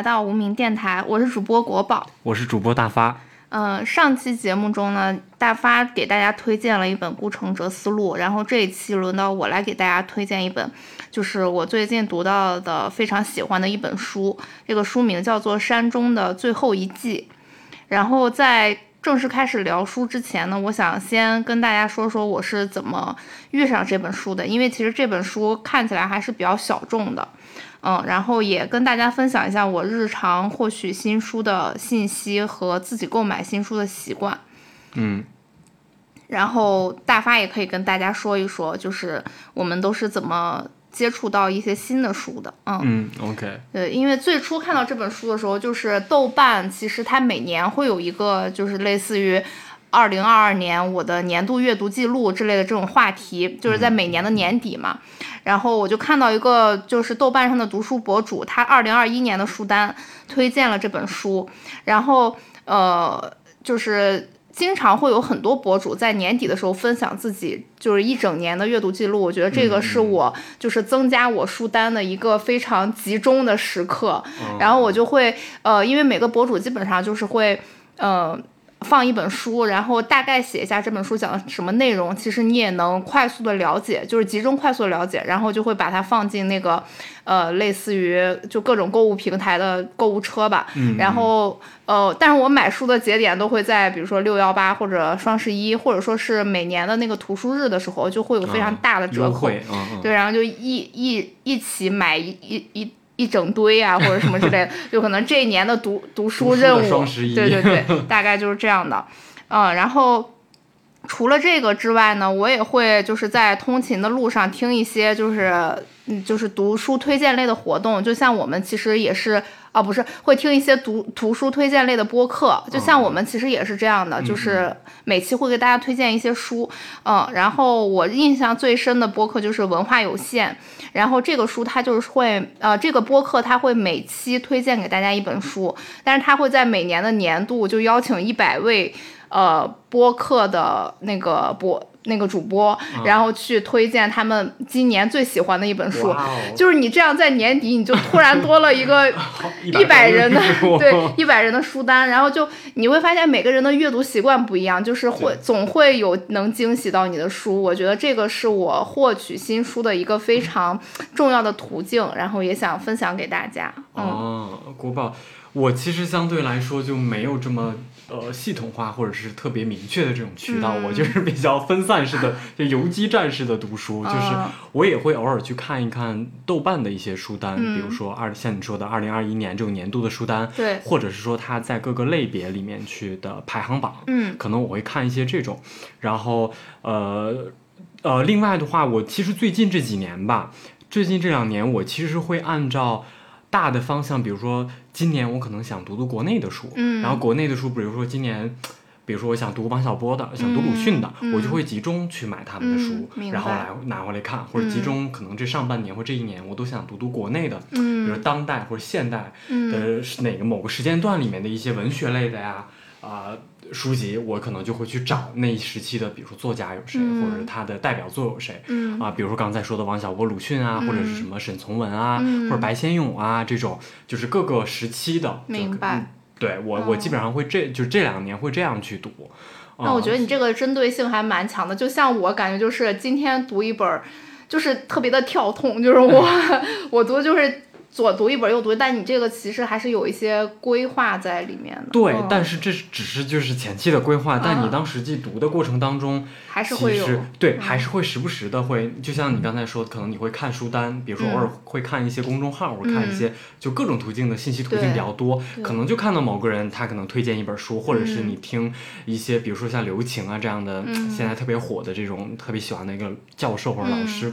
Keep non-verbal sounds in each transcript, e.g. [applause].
来到无名电台，我是主播国宝，我是主播大发。嗯，上期节目中呢，大发给大家推荐了一本《顾城哲思路》，然后这一期轮到我来给大家推荐一本，就是我最近读到的非常喜欢的一本书，这个书名叫做《山中的最后一季》。然后在正式开始聊书之前呢，我想先跟大家说说我是怎么遇上这本书的，因为其实这本书看起来还是比较小众的。嗯，然后也跟大家分享一下我日常获取新书的信息和自己购买新书的习惯。嗯，然后大发也可以跟大家说一说，就是我们都是怎么接触到一些新的书的。嗯嗯，OK。对，因为最初看到这本书的时候，就是豆瓣其实它每年会有一个，就是类似于。二零二二年我的年度阅读记录之类的这种话题，就是在每年的年底嘛。然后我就看到一个，就是豆瓣上的读书博主，他二零二一年的书单推荐了这本书。然后呃，就是经常会有很多博主在年底的时候分享自己就是一整年的阅读记录。我觉得这个是我就是增加我书单的一个非常集中的时刻。然后我就会呃，因为每个博主基本上就是会呃。放一本书，然后大概写一下这本书讲的什么内容，其实你也能快速的了解，就是集中快速的了解，然后就会把它放进那个，呃，类似于就各种购物平台的购物车吧。嗯。然后，呃，但是我买书的节点都会在，比如说六幺八或者双十一，或者说是每年的那个图书日的时候，就会有非常大的折扣。对，然后就一一一起买一一一。一整堆啊，或者什么之类的，[laughs] 就可能这一年的读读书任务，对对对，[laughs] 大概就是这样的。嗯，然后除了这个之外呢，我也会就是在通勤的路上听一些就是嗯就是读书推荐类的活动，就像我们其实也是。啊，不是，会听一些读图书推荐类的播客，就像我们其实也是这样的，就是每期会给大家推荐一些书，嗯，然后我印象最深的播客就是文化有限，然后这个书它就是会，呃，这个播客它会每期推荐给大家一本书，但是它会在每年的年度就邀请一百位，呃，播客的那个播。那个主播，然后去推荐他们今年最喜欢的一本书，就是你这样在年底你就突然多了一个 [laughs] 一百人的 [laughs] 对一百人的书单，然后就你会发现每个人的阅读习惯不一样，就是会总会有能惊喜到你的书。我觉得这个是我获取新书的一个非常重要的途径，然后也想分享给大家。哦，国宝，我其实相对来说就没有这么。呃，系统化或者是特别明确的这种渠道，我就是比较分散式的，[laughs] 就游击战式的读书。就是我也会偶尔去看一看豆瓣的一些书单，比如说二像你说的二零二一年这种年度的书单，对，或者是说它在各个类别里面去的排行榜，嗯，可能我会看一些这种。然后呃呃，另外的话，我其实最近这几年吧，最近这两年我其实会按照。大的方向，比如说今年我可能想读读国内的书，嗯，然后国内的书，比如说今年，比如说我想读王小波的，想读鲁迅的，我就会集中去买他们的书，然后来拿回来看，或者集中可能这上半年或这一年我都想读读国内的，嗯，比如当代或者现代的哪个某个时间段里面的一些文学类的呀，啊。书籍我可能就会去找那一时期的，比如说作家有谁，或者是他的代表作有谁，啊，比如说刚才说的王小波、鲁迅啊，或者是什么沈从文啊，或者白先勇啊，这种就是各个时期的。明白。对我，我基本上会这就这两年会这样去读。那我觉得你这个针对性还蛮强的，就像我感觉就是今天读一本，就是特别的跳痛，就是我 [laughs] 我读就是。左读一本右读，但你这个其实还是有一些规划在里面的。对，但是这只是就是前期的规划，但你当实际读的过程当中，还是会有对，还是会时不时的会，就像你刚才说，可能你会看书单，比如说偶尔会看一些公众号，或者看一些就各种途径的信息途径比较多，可能就看到某个人他可能推荐一本书，或者是你听一些，比如说像刘擎啊这样的现在特别火的这种特别喜欢的一个教授或者老师。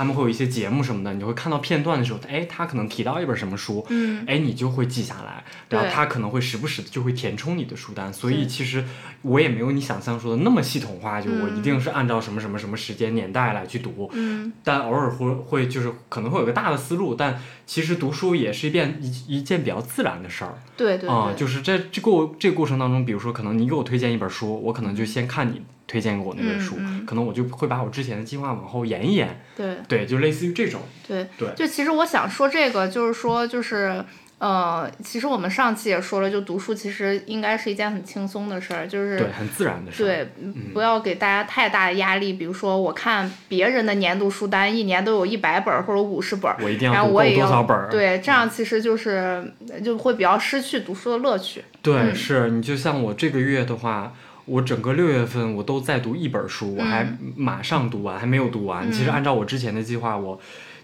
他们会有一些节目什么的，你就会看到片段的时候，哎，他可能提到一本什么书，嗯，哎，你就会记下来，然后他可能会时不时的就会填充你的书单，所以其实我也没有你想象说的那么系统化，就我一定是按照什么什么什么时间年代来去读，嗯，但偶尔会会就是可能会有个大的思路，但其实读书也是一件一一件比较自然的事儿，对对，啊，就是在这过这个过程当中，比如说可能你给我推荐一本书，我可能就先看你。推荐给我那本书，可能我就会把我之前的计划往后延一延。对对，就类似于这种。对对，就其实我想说这个，就是说就是。呃，其实我们上期也说了，就读书其实应该是一件很轻松的事儿，就是对很自然的事儿。对，不要给大家太大的压力。比如说，我看别人的年度书单，一年都有一百本或者五十本，我一定要读多少本？对，这样其实就是就会比较失去读书的乐趣。对，是你就像我这个月的话，我整个六月份我都在读一本书，我还马上读完，还没有读完。其实按照我之前的计划，我。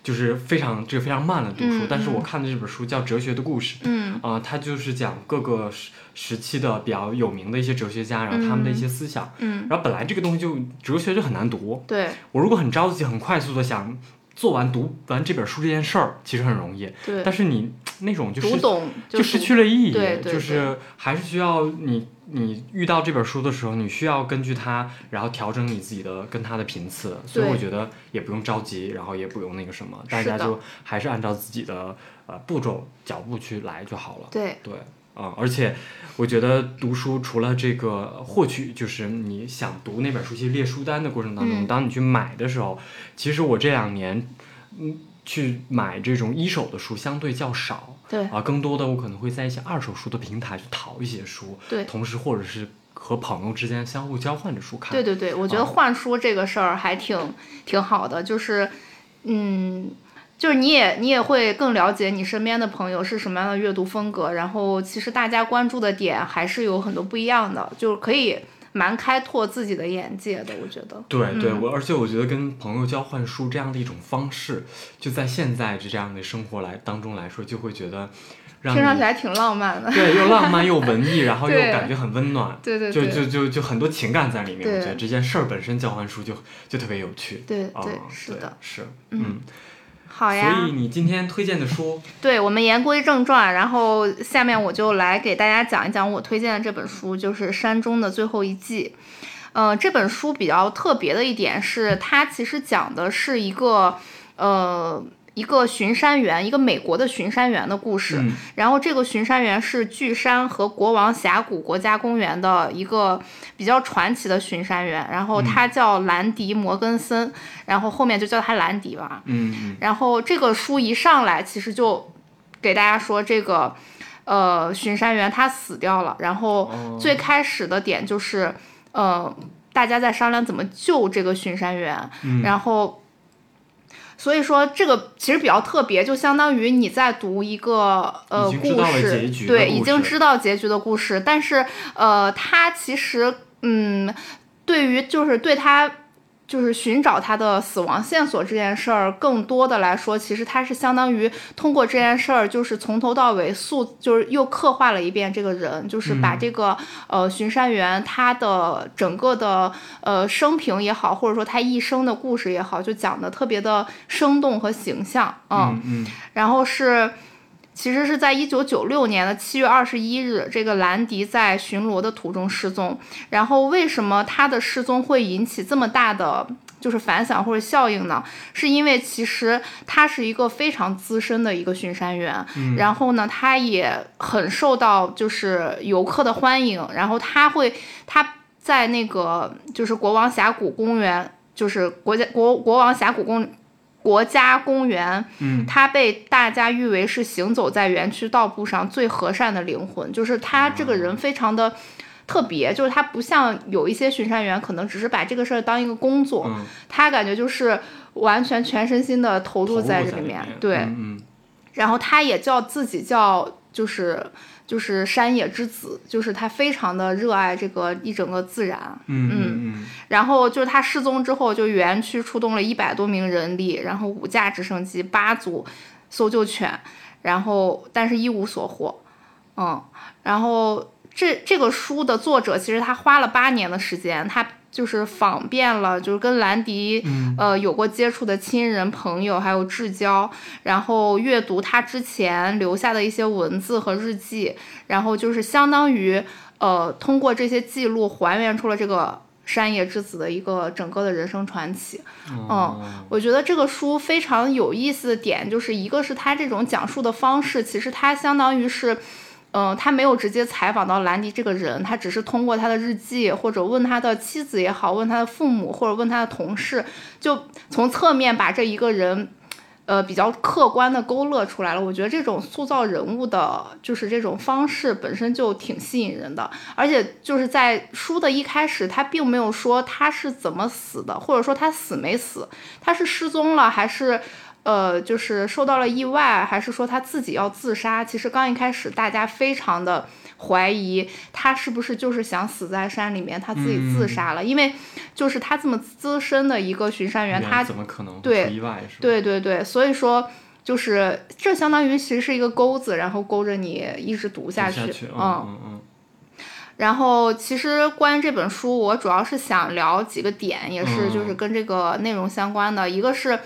就是非常这个非常慢的读书，但是我看的这本书叫《哲学的故事》，嗯，啊，它就是讲各个时时期的比较有名的一些哲学家，然后他们的一些思想，嗯，然后本来这个东西就哲学就很难读，对，我如果很着急、很快速的想做完读完这本书这件事儿，其实很容易，但是你那种就是就失去了意义，就是还是需要你。你遇到这本书的时候，你需要根据它，然后调整你自己的跟它的频次，所以我觉得也不用着急，然后也不用那个什么，大家就还是按照自己的呃步骤脚步去来就好了。对。对啊，而且我觉得读书除了这个获取，就是你想读那本书去列书单的过程当中，当你去买的时候，其实我这两年嗯去买这种一手的书相对较少。对啊，更多的我可能会在一些二手书的平台去淘一些书，对，同时或者是和朋友之间相互交换着书看。对对对，我觉得换书这个事儿还挺挺好的，就是，嗯，就是你也你也会更了解你身边的朋友是什么样的阅读风格，然后其实大家关注的点还是有很多不一样的，就是可以。蛮开拓自己的眼界的，我觉得。对对，我而且我觉得跟朋友交换书这样的一种方式，就在现在这样的生活来当中来说，就会觉得，听上去还挺浪漫的。对，又浪漫又文艺，[laughs] 然后又感觉很温暖。对对对。就就就就很多情感在里面，我觉得这件事儿本身交换书就就特别有趣。对对，是的，是嗯。好呀，所以你今天推荐的书，对我们言归正传，然后下面我就来给大家讲一讲我推荐的这本书，就是《山中的最后一季》。呃，这本书比较特别的一点是，它其实讲的是一个呃。一个巡山员，一个美国的巡山员的故事。然后这个巡山员是巨山和国王峡谷国家公园的一个比较传奇的巡山员。然后他叫兰迪·摩根森，然后后面就叫他兰迪吧。嗯。然后这个书一上来，其实就给大家说这个呃巡山员他死掉了。然后最开始的点就是呃大家在商量怎么救这个巡山员。然后。所以说这个其实比较特别，就相当于你在读一个呃故事，对，已经知道结局的故事，但是呃，它其实嗯，对于就是对他。就是寻找他的死亡线索这件事儿，更多的来说，其实他是相当于通过这件事儿，就是从头到尾塑，就是又刻画了一遍这个人，就是把这个呃巡山员他的整个的呃生平也好，或者说他一生的故事也好，就讲的特别的生动和形象，嗯嗯，然后是。其实是在一九九六年的七月二十一日，这个兰迪在巡逻的途中失踪。然后，为什么他的失踪会引起这么大的就是反响或者效应呢？是因为其实他是一个非常资深的一个巡山员，然后呢，他也很受到就是游客的欢迎。然后他会他在那个就是国王峡谷公园，就是国家国国王峡谷公。国家公园，嗯，他被大家誉为是行走在园区道路上最和善的灵魂，就是他这个人非常的特别，就是他不像有一些巡山员可能只是把这个事儿当一个工作，他感觉就是完全全身心的投入在这里面，对，嗯，然后他也叫自己叫就是。就是山野之子，就是他非常的热爱这个一整个自然，嗯嗯，然后就是他失踪之后，就园区出动了一百多名人力，然后五架直升机，八组搜救犬，然后但是一无所获，嗯，然后这这个书的作者其实他花了八年的时间，他。就是访遍了，就是跟兰迪呃有过接触的亲人朋友，还有至交，然后阅读他之前留下的一些文字和日记，然后就是相当于呃通过这些记录还原出了这个山野之子的一个整个的人生传奇。嗯，我觉得这个书非常有意思的点，就是一个是他这种讲述的方式，其实它相当于是。嗯，他没有直接采访到兰迪这个人，他只是通过他的日记，或者问他的妻子也好，问他的父母，或者问他的同事，就从侧面把这一个人。呃，比较客观的勾勒出来了。我觉得这种塑造人物的，就是这种方式本身就挺吸引人的。而且就是在书的一开始，他并没有说他是怎么死的，或者说他死没死，他是失踪了还是，呃，就是受到了意外，还是说他自己要自杀？其实刚一开始，大家非常的。怀疑他是不是就是想死在山里面，他自己自杀了？因为就是他这么资深的一个巡山员，他怎么可能对意外？对对对，所以说就是这相当于其实是一个钩子，然后勾着你一直读下去。嗯嗯嗯。然后其实关于这本书，我主要是想聊几个点，也是就是跟这个内容相关的。一个是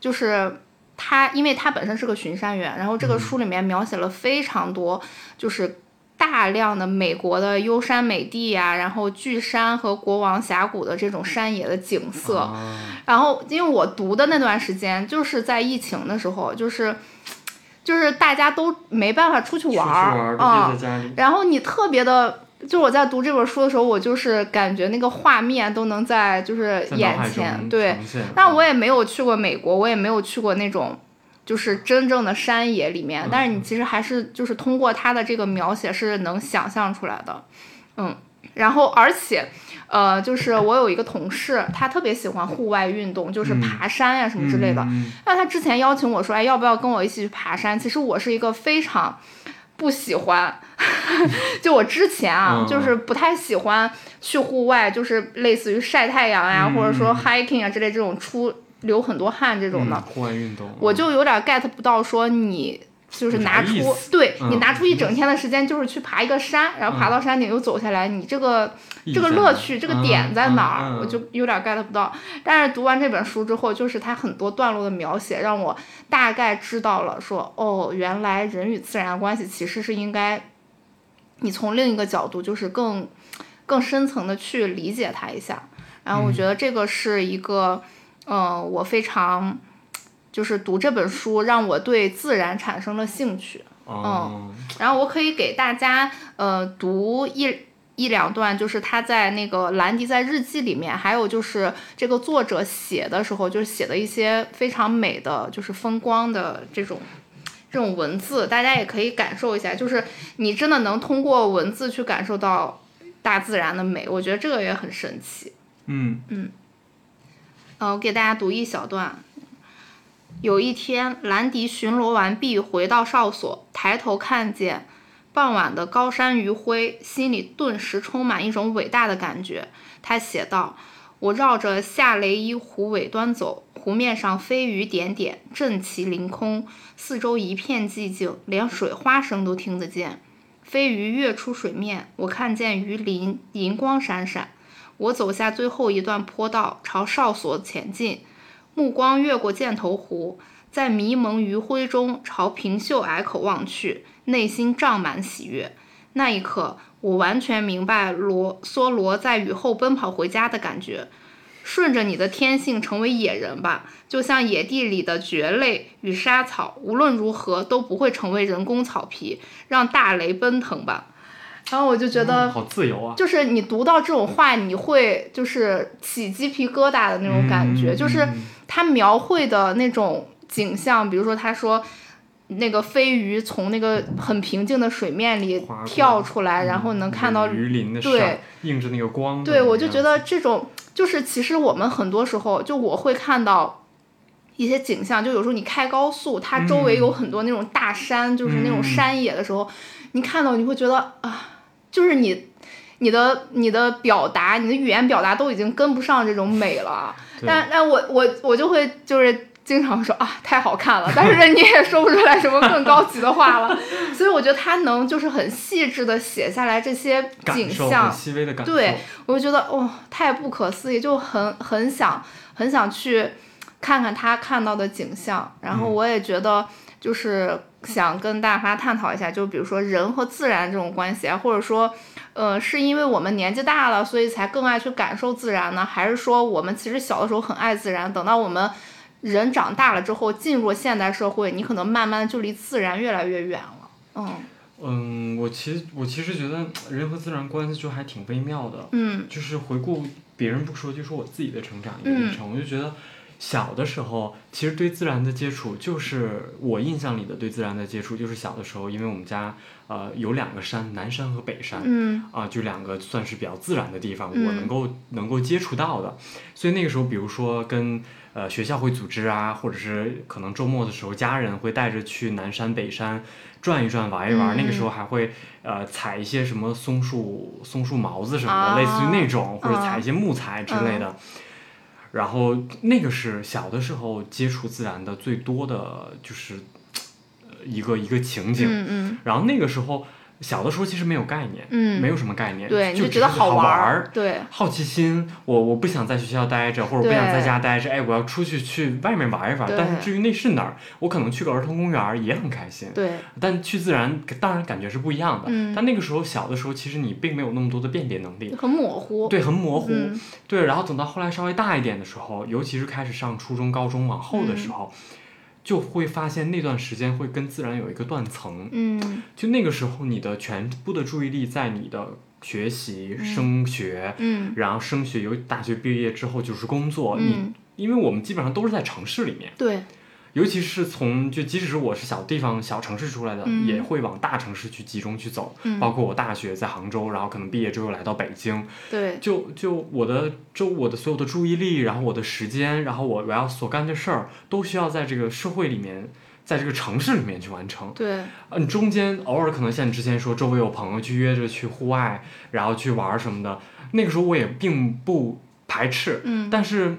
就是他，因为他本身是个巡山员，然后这个书里面描写了非常多，就是。大量的美国的优山美地呀，然后巨山和国王峡谷的这种山野的景色，然后因为我读的那段时间就是在疫情的时候，就是就是大家都没办法出去玩儿啊，然后你特别的，就我在读这本书的时候，我就是感觉那个画面都能在就是眼前，对，但我也没有去过美国，我也没有去过那种。就是真正的山野里面，但是你其实还是就是通过他的这个描写是能想象出来的，嗯，然后而且，呃，就是我有一个同事，他特别喜欢户外运动，就是爬山呀什么之类的。那他之前邀请我说，哎，要不要跟我一起去爬山？其实我是一个非常不喜欢，[laughs] 就我之前啊，就是不太喜欢去户外，就是类似于晒太阳呀，或者说 hiking 啊之类这种出。流很多汗这种的，户外运动，我就有点 get 不到，说你就是拿出，对你拿出一整天的时间，就是去爬一个山，然后爬到山顶又走下来，你这个这个乐趣，这个点在哪儿？我就有点 get 不到。但是读完这本书之后，就是它很多段落的描写，让我大概知道了，说哦，原来人与自然的关系其实是应该，你从另一个角度，就是更更深层的去理解它一下。然后我觉得这个是一个。嗯，我非常就是读这本书，让我对自然产生了兴趣。嗯，然后我可以给大家呃读一一两段，就是他在那个兰迪在日记里面，还有就是这个作者写的时候，就是写的一些非常美的就是风光的这种这种文字，大家也可以感受一下。就是你真的能通过文字去感受到大自然的美，我觉得这个也很神奇。嗯嗯。呃，我给大家读一小段。有一天，兰迪巡逻完毕，回到哨所，抬头看见傍晚的高山余晖，心里顿时充满一种伟大的感觉。他写道：“我绕着夏雷伊湖尾端走，湖面上飞鱼点点，阵旗凌空，四周一片寂静，连水花声都听得见。飞鱼跃出水面，我看见鱼鳞银光闪闪。”我走下最后一段坡道，朝哨所前进，目光越过箭头湖，在迷蒙余晖中朝平秀隘口望去，内心胀满喜悦。那一刻，我完全明白罗梭罗在雨后奔跑回家的感觉。顺着你的天性成为野人吧，就像野地里的蕨类与沙草，无论如何都不会成为人工草皮，让大雷奔腾吧。然后我就觉得好自由啊！就是你读到这种话，你会就是起鸡皮疙瘩的那种感觉。就是他描绘的那种景象，比如说他说那个飞鱼从那个很平静的水面里跳出来，然后能看到鱼鳞的对映着那个光。对，我就觉得这种就是其实我们很多时候就我会看到一些景象，就有时候你开高速，它周围有很多那种大山，就是那种山野的时候，你看到你会觉得啊。就是你，你的你的表达，你的语言表达都已经跟不上这种美了。但但我我我就会就是经常说啊，太好看了。[laughs] 但是你也说不出来什么更高级的话了。[laughs] 所以我觉得他能就是很细致的写下来这些景象，对，我就觉得哇，太不可思议，就很很想很想去看看他看到的景象。然后我也觉得就是。想跟大家探讨一下，就比如说人和自然这种关系啊，或者说，呃，是因为我们年纪大了，所以才更爱去感受自然呢？还是说我们其实小的时候很爱自然，等到我们人长大了之后，进入现代社会，你可能慢慢就离自然越来越远了？嗯，嗯，我其实我其实觉得人和自然关系就还挺微妙的。嗯。就是回顾别人不说，就说我自己的成长一个历程，我就觉得小的时候其实对自然的接触，就是我印象里的对自然的接触，就是小的时候，因为我们家呃有两个山，南山和北山。嗯。啊，就两个算是比较自然的地方，我能够能够接触到的，所以那个时候，比如说跟。呃，学校会组织啊，或者是可能周末的时候，家人会带着去南山北山转一转、玩一玩。那个时候还会呃采一些什么松树、松树毛子什么的，类似于那种，或者采一些木材之类的。然后那个是小的时候接触自然的最多的就是一个一个情景。嗯嗯。然后那个时候。小的时候其实没有概念，嗯，没有什么概念，对，就觉得好玩儿，对，好奇心，我我不想在学校待着，或者不想在家待着，哎，我要出去去外面玩一玩。但是至于那是哪儿，我可能去个儿童公园也很开心。对，但去自然当然感觉是不一样的。嗯，但那个时候小的时候，其实你并没有那么多的辨别能力，很模糊。对，很模糊。对，然后等到后来稍微大一点的时候，尤其是开始上初中、高中往后的时候。就会发现那段时间会跟自然有一个断层，嗯，就那个时候你的全部的注意力在你的学习、升学，嗯，然后升学，由大学毕业之后就是工作，你，因为我们基本上都是在城市里面，对。尤其是从就即使是我是小地方小城市出来的，也会往大城市去集中去走。包括我大学在杭州，然后可能毕业之后来到北京。对。就就我的周我的所有的注意力，然后我的时间，然后我我要所干的事儿，都需要在这个社会里面，在这个城市里面去完成。对。嗯，中间偶尔可能像你之前说，周围有朋友去约着去户外，然后去玩什么的，那个时候我也并不排斥。嗯。但是。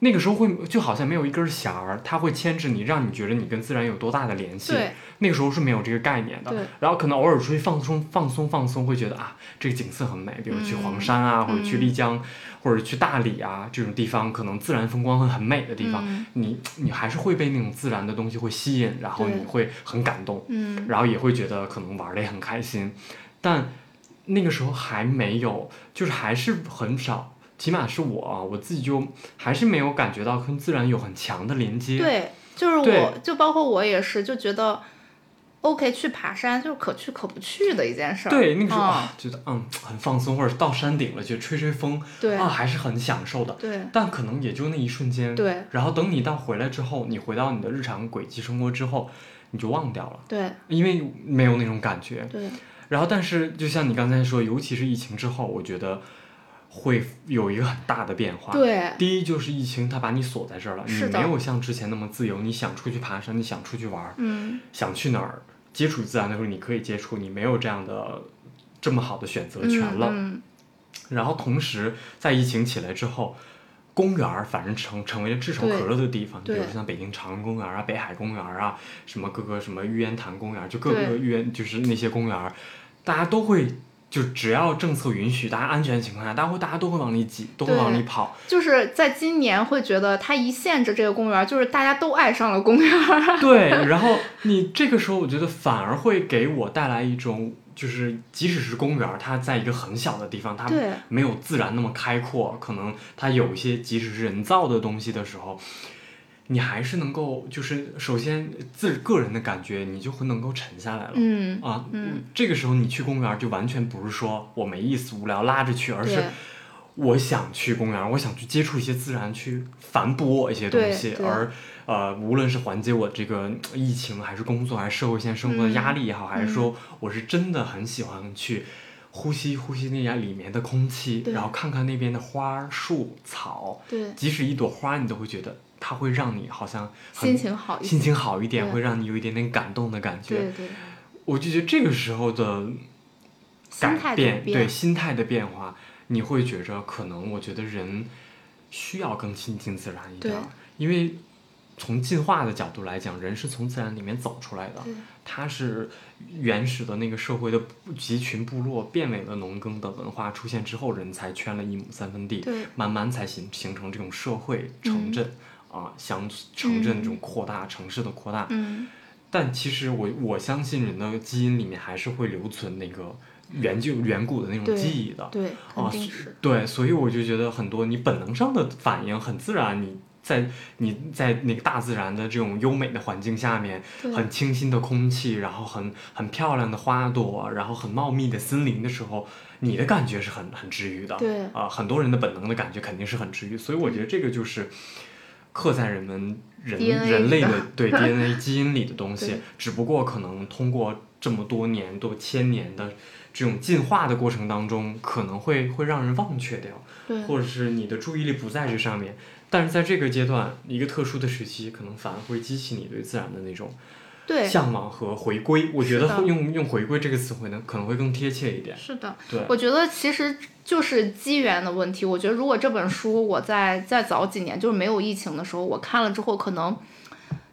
那个时候会就好像没有一根弦儿，它会牵制你，让你觉得你跟自然有多大的联系。那个时候是没有这个概念的。然后可能偶尔出去放松、放松、放松，会觉得啊，这个景色很美，比如去黄山啊，或者去丽江，或者去大理啊这种地方，可能自然风光会很美的地方，你你还是会被那种自然的东西会吸引，然后你会很感动，然后也会觉得可能玩的也很开心。但那个时候还没有，就是还是很少。起码是我啊，我自己就还是没有感觉到跟自然有很强的连接。对，就是我，就包括我也是，就觉得，OK，去爬山就是可去可不去的一件事儿。对，那个时候啊，觉得嗯很放松，或者到山顶了去吹吹风，对啊还是很享受的。对，但可能也就那一瞬间。对。然后等你到回来之后，你回到你的日常轨迹生活之后，你就忘掉了。对。因为没有那种感觉。对。然后，但是就像你刚才说，尤其是疫情之后，我觉得。会有一个很大的变化。对，第一就是疫情，它把你锁在这儿了，你没有像之前那么自由。你想出去爬山，你想出去玩儿，嗯，想去哪儿接触自然的时候，你可以接触，你没有这样的这么好的选择权了。嗯。然后同时，在疫情起来之后，公园儿反正成成为了炙手可热的地方，比如像北京长安公园啊、北海公园啊，什么各个什么玉渊潭公园，就各个玉渊就是那些公园，大家都会。就只要政策允许，大家安全情况下，大家会大家都会往里挤，都会往里跑。就是在今年会觉得它一限制这个公园，就是大家都爱上了公园。[laughs] 对，然后你这个时候，我觉得反而会给我带来一种，就是即使是公园，它在一个很小的地方，它没有自然那么开阔，可能它有一些即使是人造的东西的时候。你还是能够，就是首先自个人的感觉，你就会能够沉下来了。嗯啊，嗯，这个时候你去公园就完全不是说我没意思、无聊拉着去，而是我想去公园，我想去接触一些自然，去反哺我一些东西。而呃，无论是缓解我这个疫情，还是工作，还是社会现生活的压力也好，还是说我是真的很喜欢去呼吸呼吸那家里面的空气，然后看看那边的花树草。对，即使一朵花，你都会觉得。它会让你好像心情好，心情好一点，会让你有一点点感动的感觉。对对，我就觉得这个时候的改变，对心态的变化，你会觉着可能，我觉得人需要更亲近自然一点，因为从进化的角度来讲，人是从自然里面走出来的，它是原始的那个社会的集群部落变为了农耕的文化出现之后，人才圈了一亩三分地，慢慢才形形成这种社会城镇。啊，乡城镇这种扩大，城市的扩大，嗯，但其实我我相信人的基因里面还是会留存那个远就远古的那种记忆的，对，啊，是，对，所以我就觉得很多你本能上的反应很自然，你在你在那个大自然的这种优美的环境下面，很清新的空气，然后很很漂亮的花朵，然后很茂密的森林的时候，你的感觉是很很治愈的。对。啊，很多人的本能的感觉肯定是很治愈，所以我觉得这个就是刻在人们人人类的 [laughs] 对 DNA 基因里的东西，只不过可能通过这么多年多千年的这种进化的过程当中，可能会会让人忘却掉，或者是你的注意力不在这上面。但是在这个阶段，一个特殊的时期，可能反而会激起你对自然的那种向往和回归。我觉得用用“回归”这个词汇呢，可能会更贴切一点。是的，对，我觉得其实就是机缘的问题。我觉得如果这本书我在再早几年，就是没有疫情的时候，我看了之后，可能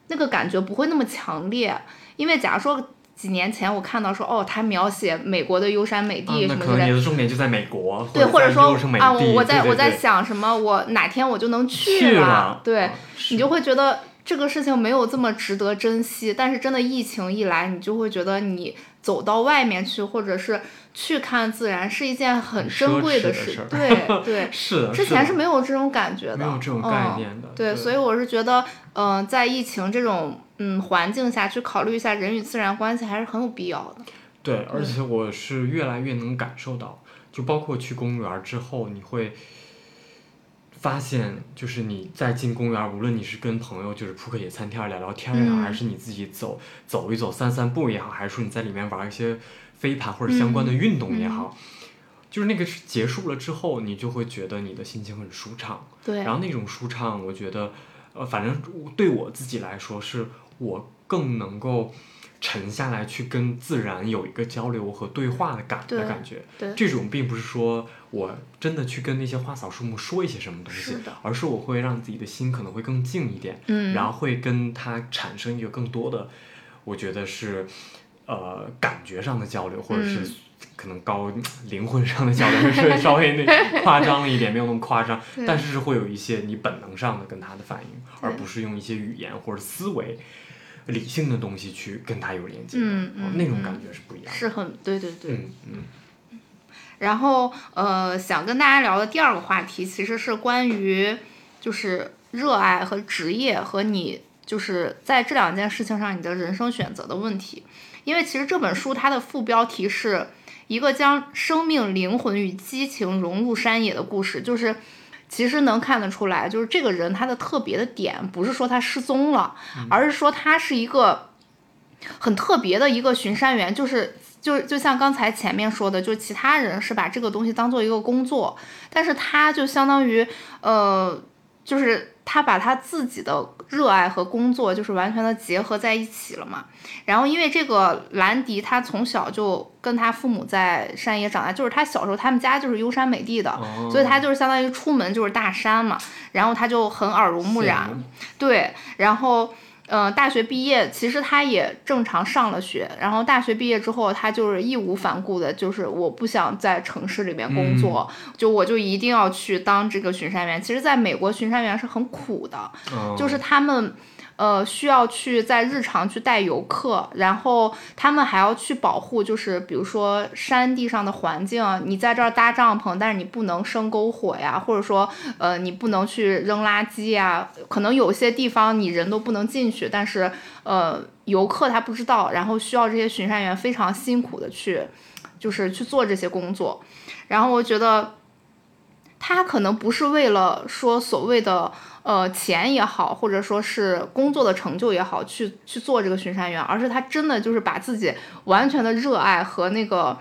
那个感觉不会那么强烈。因为假如说。几年前我看到说哦，他描写美国的优山美地什么之类的。可能你的重点就在美国，对，或者说啊，我在我在想什么，我哪天我就能去了，对，你就会觉得这个事情没有这么值得珍惜。但是真的疫情一来，你就会觉得你走到外面去，或者是去看自然，是一件很珍贵的事。对 [laughs] 对，是的之前是没有这种感觉的，没有这种概念的。对，所以我是觉得，嗯，在疫情这种。嗯，环境下去考虑一下人与自然关系还是很有必要的。对，而且我是越来越能感受到，就包括去公园之后，你会发现，就是你在进公园，无论你是跟朋友就是扑克野餐天聊聊天也好，还是你自己走走一走散散步也好，还是说你在里面玩一些飞盘或者相关的运动也好，就是那个结束了之后，你就会觉得你的心情很舒畅。对。然后那种舒畅，我觉得，呃，反正对我自己来说是。我更能够沉下来，去跟自然有一个交流和对话的感的感觉。这种并不是说我真的去跟那些花草树木说一些什么东西，而是我会让自己的心可能会更静一点，然后会跟它产生一个更多的，我觉得是呃感觉上的交流，或者是可能高灵魂上的交流，是 [laughs] 稍微那夸张了一点，没有那么夸张，但是是会有一些你本能上的跟他的反应，而不是用一些语言或者思维。理性的东西去跟他有连接，嗯嗯，那种感觉是不一样，是很对对对，嗯嗯。然后呃，想跟大家聊的第二个话题，其实是关于就是热爱和职业和你就是在这两件事情上你的人生选择的问题。因为其实这本书它的副标题是一个将生命、灵魂与激情融入山野的故事，就是。其实能看得出来，就是这个人他的特别的点，不是说他失踪了，而是说他是一个很特别的一个巡山员，就是就就像刚才前面说的，就其他人是把这个东西当做一个工作，但是他就相当于呃，就是他把他自己的。热爱和工作就是完全的结合在一起了嘛。然后因为这个兰迪，他从小就跟他父母在山野长大，就是他小时候他们家就是优山美地的，所以他就是相当于出门就是大山嘛。然后他就很耳濡目染，对，然后。嗯，大学毕业，其实他也正常上了学，然后大学毕业之后，他就是义无反顾的，就是我不想在城市里面工作，就我就一定要去当这个巡山员。其实，在美国巡山员是很苦的，就是他们。呃，需要去在日常去带游客，然后他们还要去保护，就是比如说山地上的环境，你在这儿搭帐篷，但是你不能生篝火呀，或者说，呃，你不能去扔垃圾呀，可能有些地方你人都不能进去，但是，呃，游客他不知道，然后需要这些巡山员非常辛苦的去，就是去做这些工作，然后我觉得，他可能不是为了说所谓的。呃，钱也好，或者说是工作的成就也好，去去做这个巡山员，而是他真的就是把自己完全的热爱和那个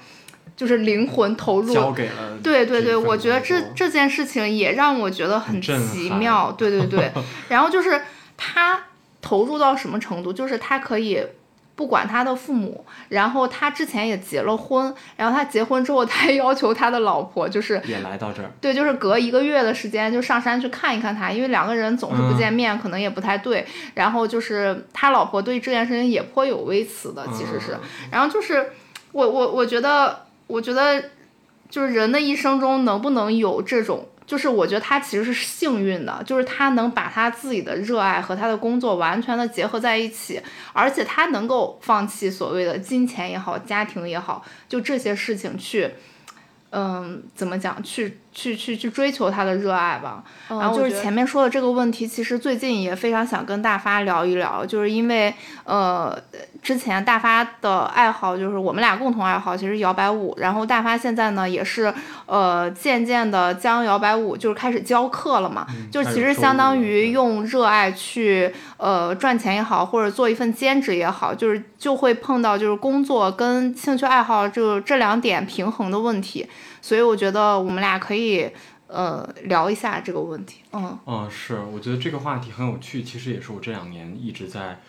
就是灵魂投入，交给了。对对对，我觉得这这件事情也让我觉得很奇妙。对对对，[laughs] 然后就是他投入到什么程度，就是他可以。不管他的父母，然后他之前也结了婚，然后他结婚之后，他还要求他的老婆就是也来到这儿，对，就是隔一个月的时间就上山去看一看他，因为两个人总是不见面，可能也不太对。然后就是他老婆对这件事情也颇有微词的，其实是。然后就是我我我觉得，我觉得就是人的一生中能不能有这种。就是我觉得他其实是幸运的，就是他能把他自己的热爱和他的工作完全的结合在一起，而且他能够放弃所谓的金钱也好，家庭也好，就这些事情去，嗯，怎么讲，去去去去追求他的热爱吧。然后就是前面说的这个问题，其实最近也非常想跟大发聊一聊，就是因为呃，之前大发的爱好就是我们俩共同爱好，其实摇摆舞。然后大发现在呢也是呃渐渐的将摇摆舞就是开始教课了嘛，就其实相当于用热爱去呃赚钱也好，或者做一份兼职也好，就是就会碰到就是工作跟兴趣爱好就这两点平衡的问题。所以我觉得我们俩可以，呃，聊一下这个问题。嗯，嗯，是，我觉得这个话题很有趣，其实也是我这两年一直在，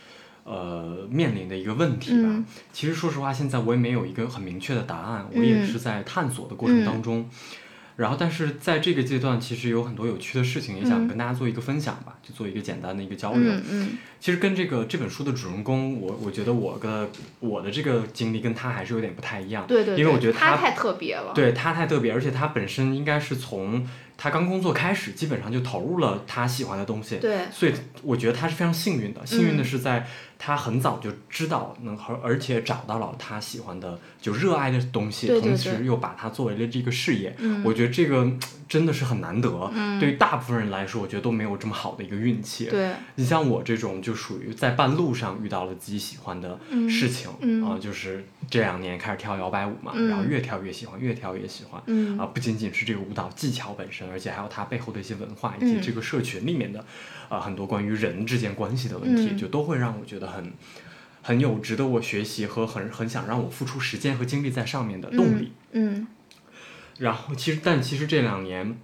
呃，面临的一个问题吧。其实说实话，现在我也没有一个很明确的答案，我也是在探索的过程当中。然后，但是在这个阶段，其实有很多有趣的事情，也想跟大家做一个分享吧，就做一个简单的一个交流。嗯嗯。其实跟这个这本书的主人公，我我觉得我的我的这个经历跟他还是有点不太一样。对对。因为我觉得他太特别了。对他太特别，而且他本身应该是从他刚工作开始，基本上就投入了他喜欢的东西。对。所以我觉得他是非常幸运的，幸运的是在。他很早就知道能和，而且找到了他喜欢的，就热爱的东西，同时又把它作为了这个事业。我觉得这个真的是很难得。对于大部分人来说，我觉得都没有这么好的一个运气。对你像我这种，就属于在半路上遇到了自己喜欢的事情啊，就是这两年开始跳摇摆舞嘛，然后越跳越喜欢，越跳越喜欢。啊，不仅仅是这个舞蹈技巧本身，而且还有它背后的一些文化以及这个社群里面的。啊，很多关于人之间关系的问题，就都会让我觉得很很有值得我学习和很很想让我付出时间和精力在上面的动力。嗯。然后，其实，但其实这两年，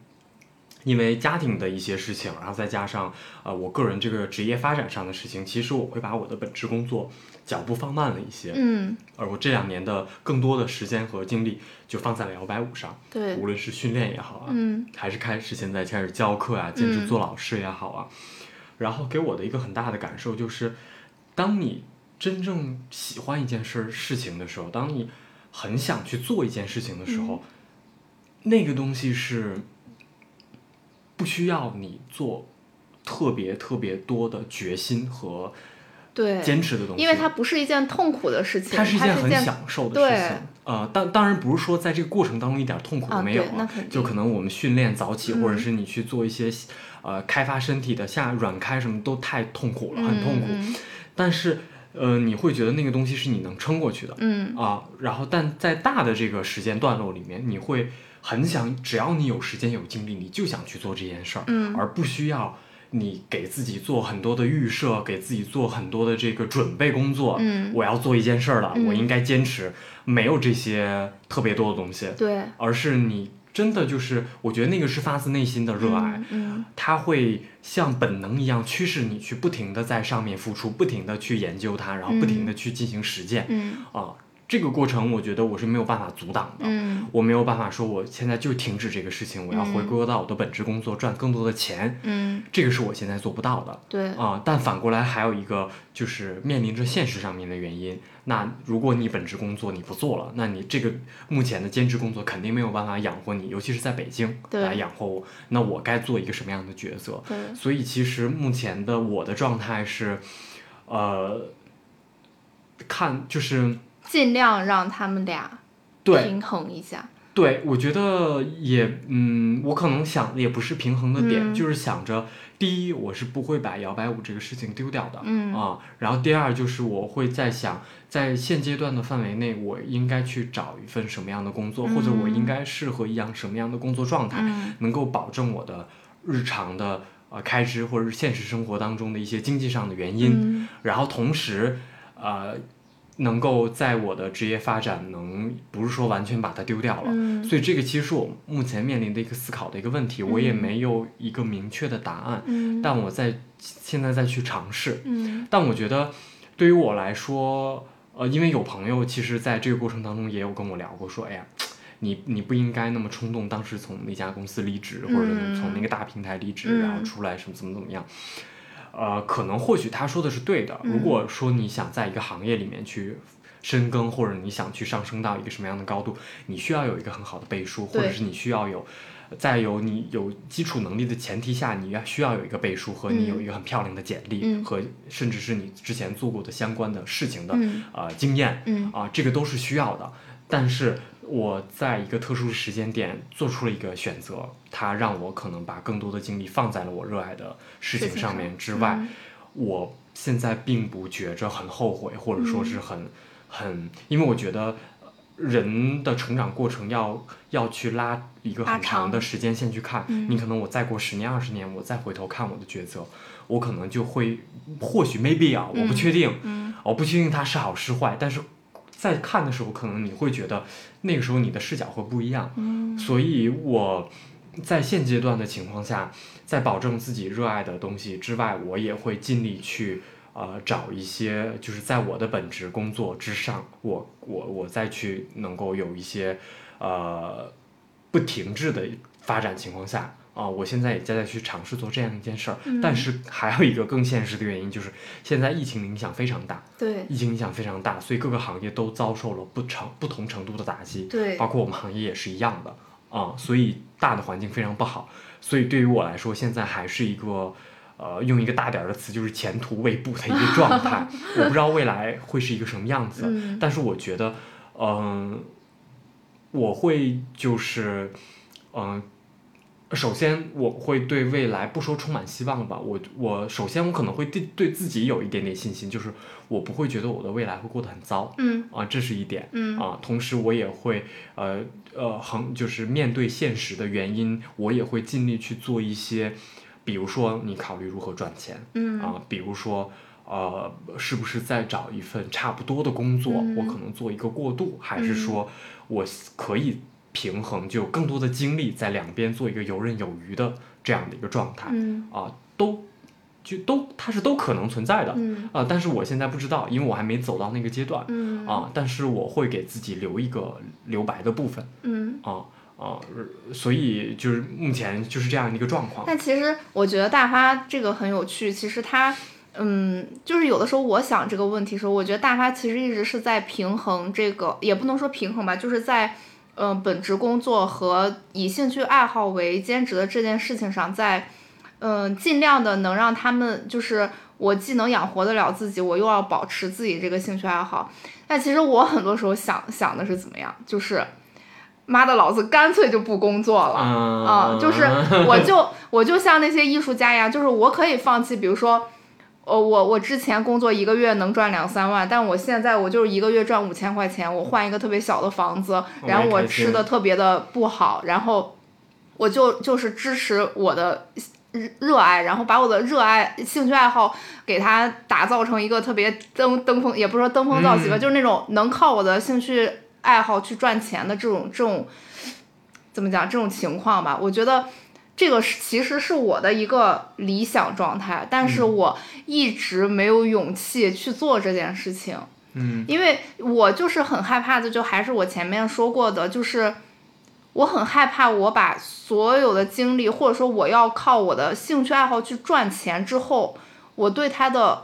因为家庭的一些事情，然后再加上呃我个人这个职业发展上的事情，其实我会把我的本职工作脚步放慢了一些。嗯。而我这两年的更多的时间和精力就放在了摇摆舞上。对。无论是训练也好啊，嗯，还是开始现在开始教课啊，兼职做老师也好啊。然后给我的一个很大的感受就是，当你真正喜欢一件事事情的时候，当你很想去做一件事情的时候，那个东西是不需要你做特别特别多的决心和对坚持的东西，因为它不是一件痛苦的事情，它是一件很享受的事情。呃，当当然不是说在这个过程当中一点痛苦都没有，就可能我们训练早起，或者是你去做一些。呃，开发身体的下软开什么都太痛苦了，很痛苦。但是，呃，你会觉得那个东西是你能撑过去的。嗯啊，然后，但在大的这个时间段落里面，你会很想，只要你有时间有精力，你就想去做这件事儿，而不需要你给自己做很多的预设，给自己做很多的这个准备工作。嗯，我要做一件事儿了，我应该坚持，没有这些特别多的东西。对，而是你。真的就是，我觉得那个是发自内心的热爱，嗯，它会像本能一样驱使你去不停的在上面付出，不停的去研究它，然后不停的去进行实践，嗯，啊。这个过程，我觉得我是没有办法阻挡的。嗯，我没有办法说我现在就停止这个事情，我要回归到我的本职工作，赚更多的钱。嗯，这个是我现在做不到的。对啊，但反过来还有一个就是面临着现实上面的原因。那如果你本职工作你不做了，那你这个目前的兼职工作肯定没有办法养活你，尤其是在北京来养活我。那我该做一个什么样的角色？对，所以其实目前的我的状态是，呃，看就是。尽量让他们俩平衡一下。对，我觉得也，嗯，我可能想的也不是平衡的点，就是想着，第一，我是不会把摇摆舞这个事情丢掉的，嗯。啊，然后第二就是我会在想，在现阶段的范围内，我应该去找一份什么样的工作，或者我应该适合一样什么样的工作状态，能够保证我的日常的呃开支，或者是现实生活当中的一些经济上的原因，然后同时，呃。能够在我的职业发展能不是说完全把它丢掉了，所以这个其实是我目前面临的一个思考的一个问题，我也没有一个明确的答案，但我在现在再去尝试，但我觉得对于我来说，呃，因为有朋友其实在这个过程当中也有跟我聊过，说，哎呀，你你不应该那么冲动，当时从那家公司离职或者从那个大平台离职，然后出来什么怎么怎么样。呃，可能或许他说的是对的。如果说你想在一个行业里面去深耕，或者你想去上升到一个什么样的高度，你需要有一个很好的背书，或者是你需要有，在有你有基础能力的前提下，你要需要有一个背书和你有一个很漂亮的简历和甚至是你之前做过的相关的事情的呃经验。啊，这个都是需要的。但是我在一个特殊的时间点做出了一个选择，它让我可能把更多的精力放在了我热爱的事情上。面之外，我现在并不觉着很后悔，或者说是很很，因为我觉得人的成长过程要要去拉一个很长的时间线去看，你可能我再过十年二十年，我再回头看我的抉择，我可能就会或许 maybe 啊，我不确定，我不确定它是好是坏，但是。在看的时候，可能你会觉得那个时候你的视角会不一样。嗯，所以我在现阶段的情况下，在保证自己热爱的东西之外，我也会尽力去呃找一些，就是在我的本职工作之上，我我我再去能够有一些呃不停滞的发展情况下。啊，我现在也在在去尝试做这样一件事儿，但是还有一个更现实的原因，就是现在疫情影响非常大，对，疫情影响非常大，所以各个行业都遭受了不成不同程度的打击，对，包括我们行业也是一样的啊，所以大的环境非常不好，所以对于我来说，现在还是一个呃，用一个大点儿的词，就是前途未卜的一个状态，[laughs] 我不知道未来会是一个什么样子，但是我觉得，嗯，我会就是嗯。首先，我会对未来不说充满希望吧。我我首先我可能会对对自己有一点点信心，就是我不会觉得我的未来会过得很糟。嗯啊，这是一点。嗯啊，同时我也会呃呃很就是面对现实的原因，我也会尽力去做一些，比如说你考虑如何赚钱。嗯啊，比如说呃是不是再找一份差不多的工作，我可能做一个过渡，还是说我可以。平衡就有更多的精力在两边做一个游刃有余的这样的一个状态，啊，都就都它是都可能存在的，嗯。啊，但是我现在不知道，因为我还没走到那个阶段，嗯。啊，但是我会给自己留一个留白的部分，啊啊，所以就是目前就是这样的一个状况。但其实我觉得大发这个很有趣，其实他，嗯，就是有的时候我想这个问题的时候，我觉得大发其实一直是在平衡这个，也不能说平衡吧，就是在。嗯，本职工作和以兴趣爱好为兼职的这件事情上，在嗯尽量的能让他们就是我既能养活得了自己，我又要保持自己这个兴趣爱好。但其实我很多时候想想的是怎么样，就是妈的，老子干脆就不工作了啊！就是 [laughs] 我就我就像那些艺术家一样，就是我可以放弃，比如说。呃，我我之前工作一个月能赚两三万，但我现在我就是一个月赚五千块钱，我换一个特别小的房子，然后我吃的特别的不好，然后我就就是支持我的热爱，然后把我的热爱兴趣爱好给它打造成一个特别登登峰，也不是说登峰造极吧，就是那种能靠我的兴趣爱好去赚钱的这种这种怎么讲这种情况吧，我觉得。这个是其实是我的一个理想状态，但是我一直没有勇气去做这件事情。嗯，因为我就是很害怕的，就还是我前面说过的，就是我很害怕我把所有的精力，或者说我要靠我的兴趣爱好去赚钱之后，我对他的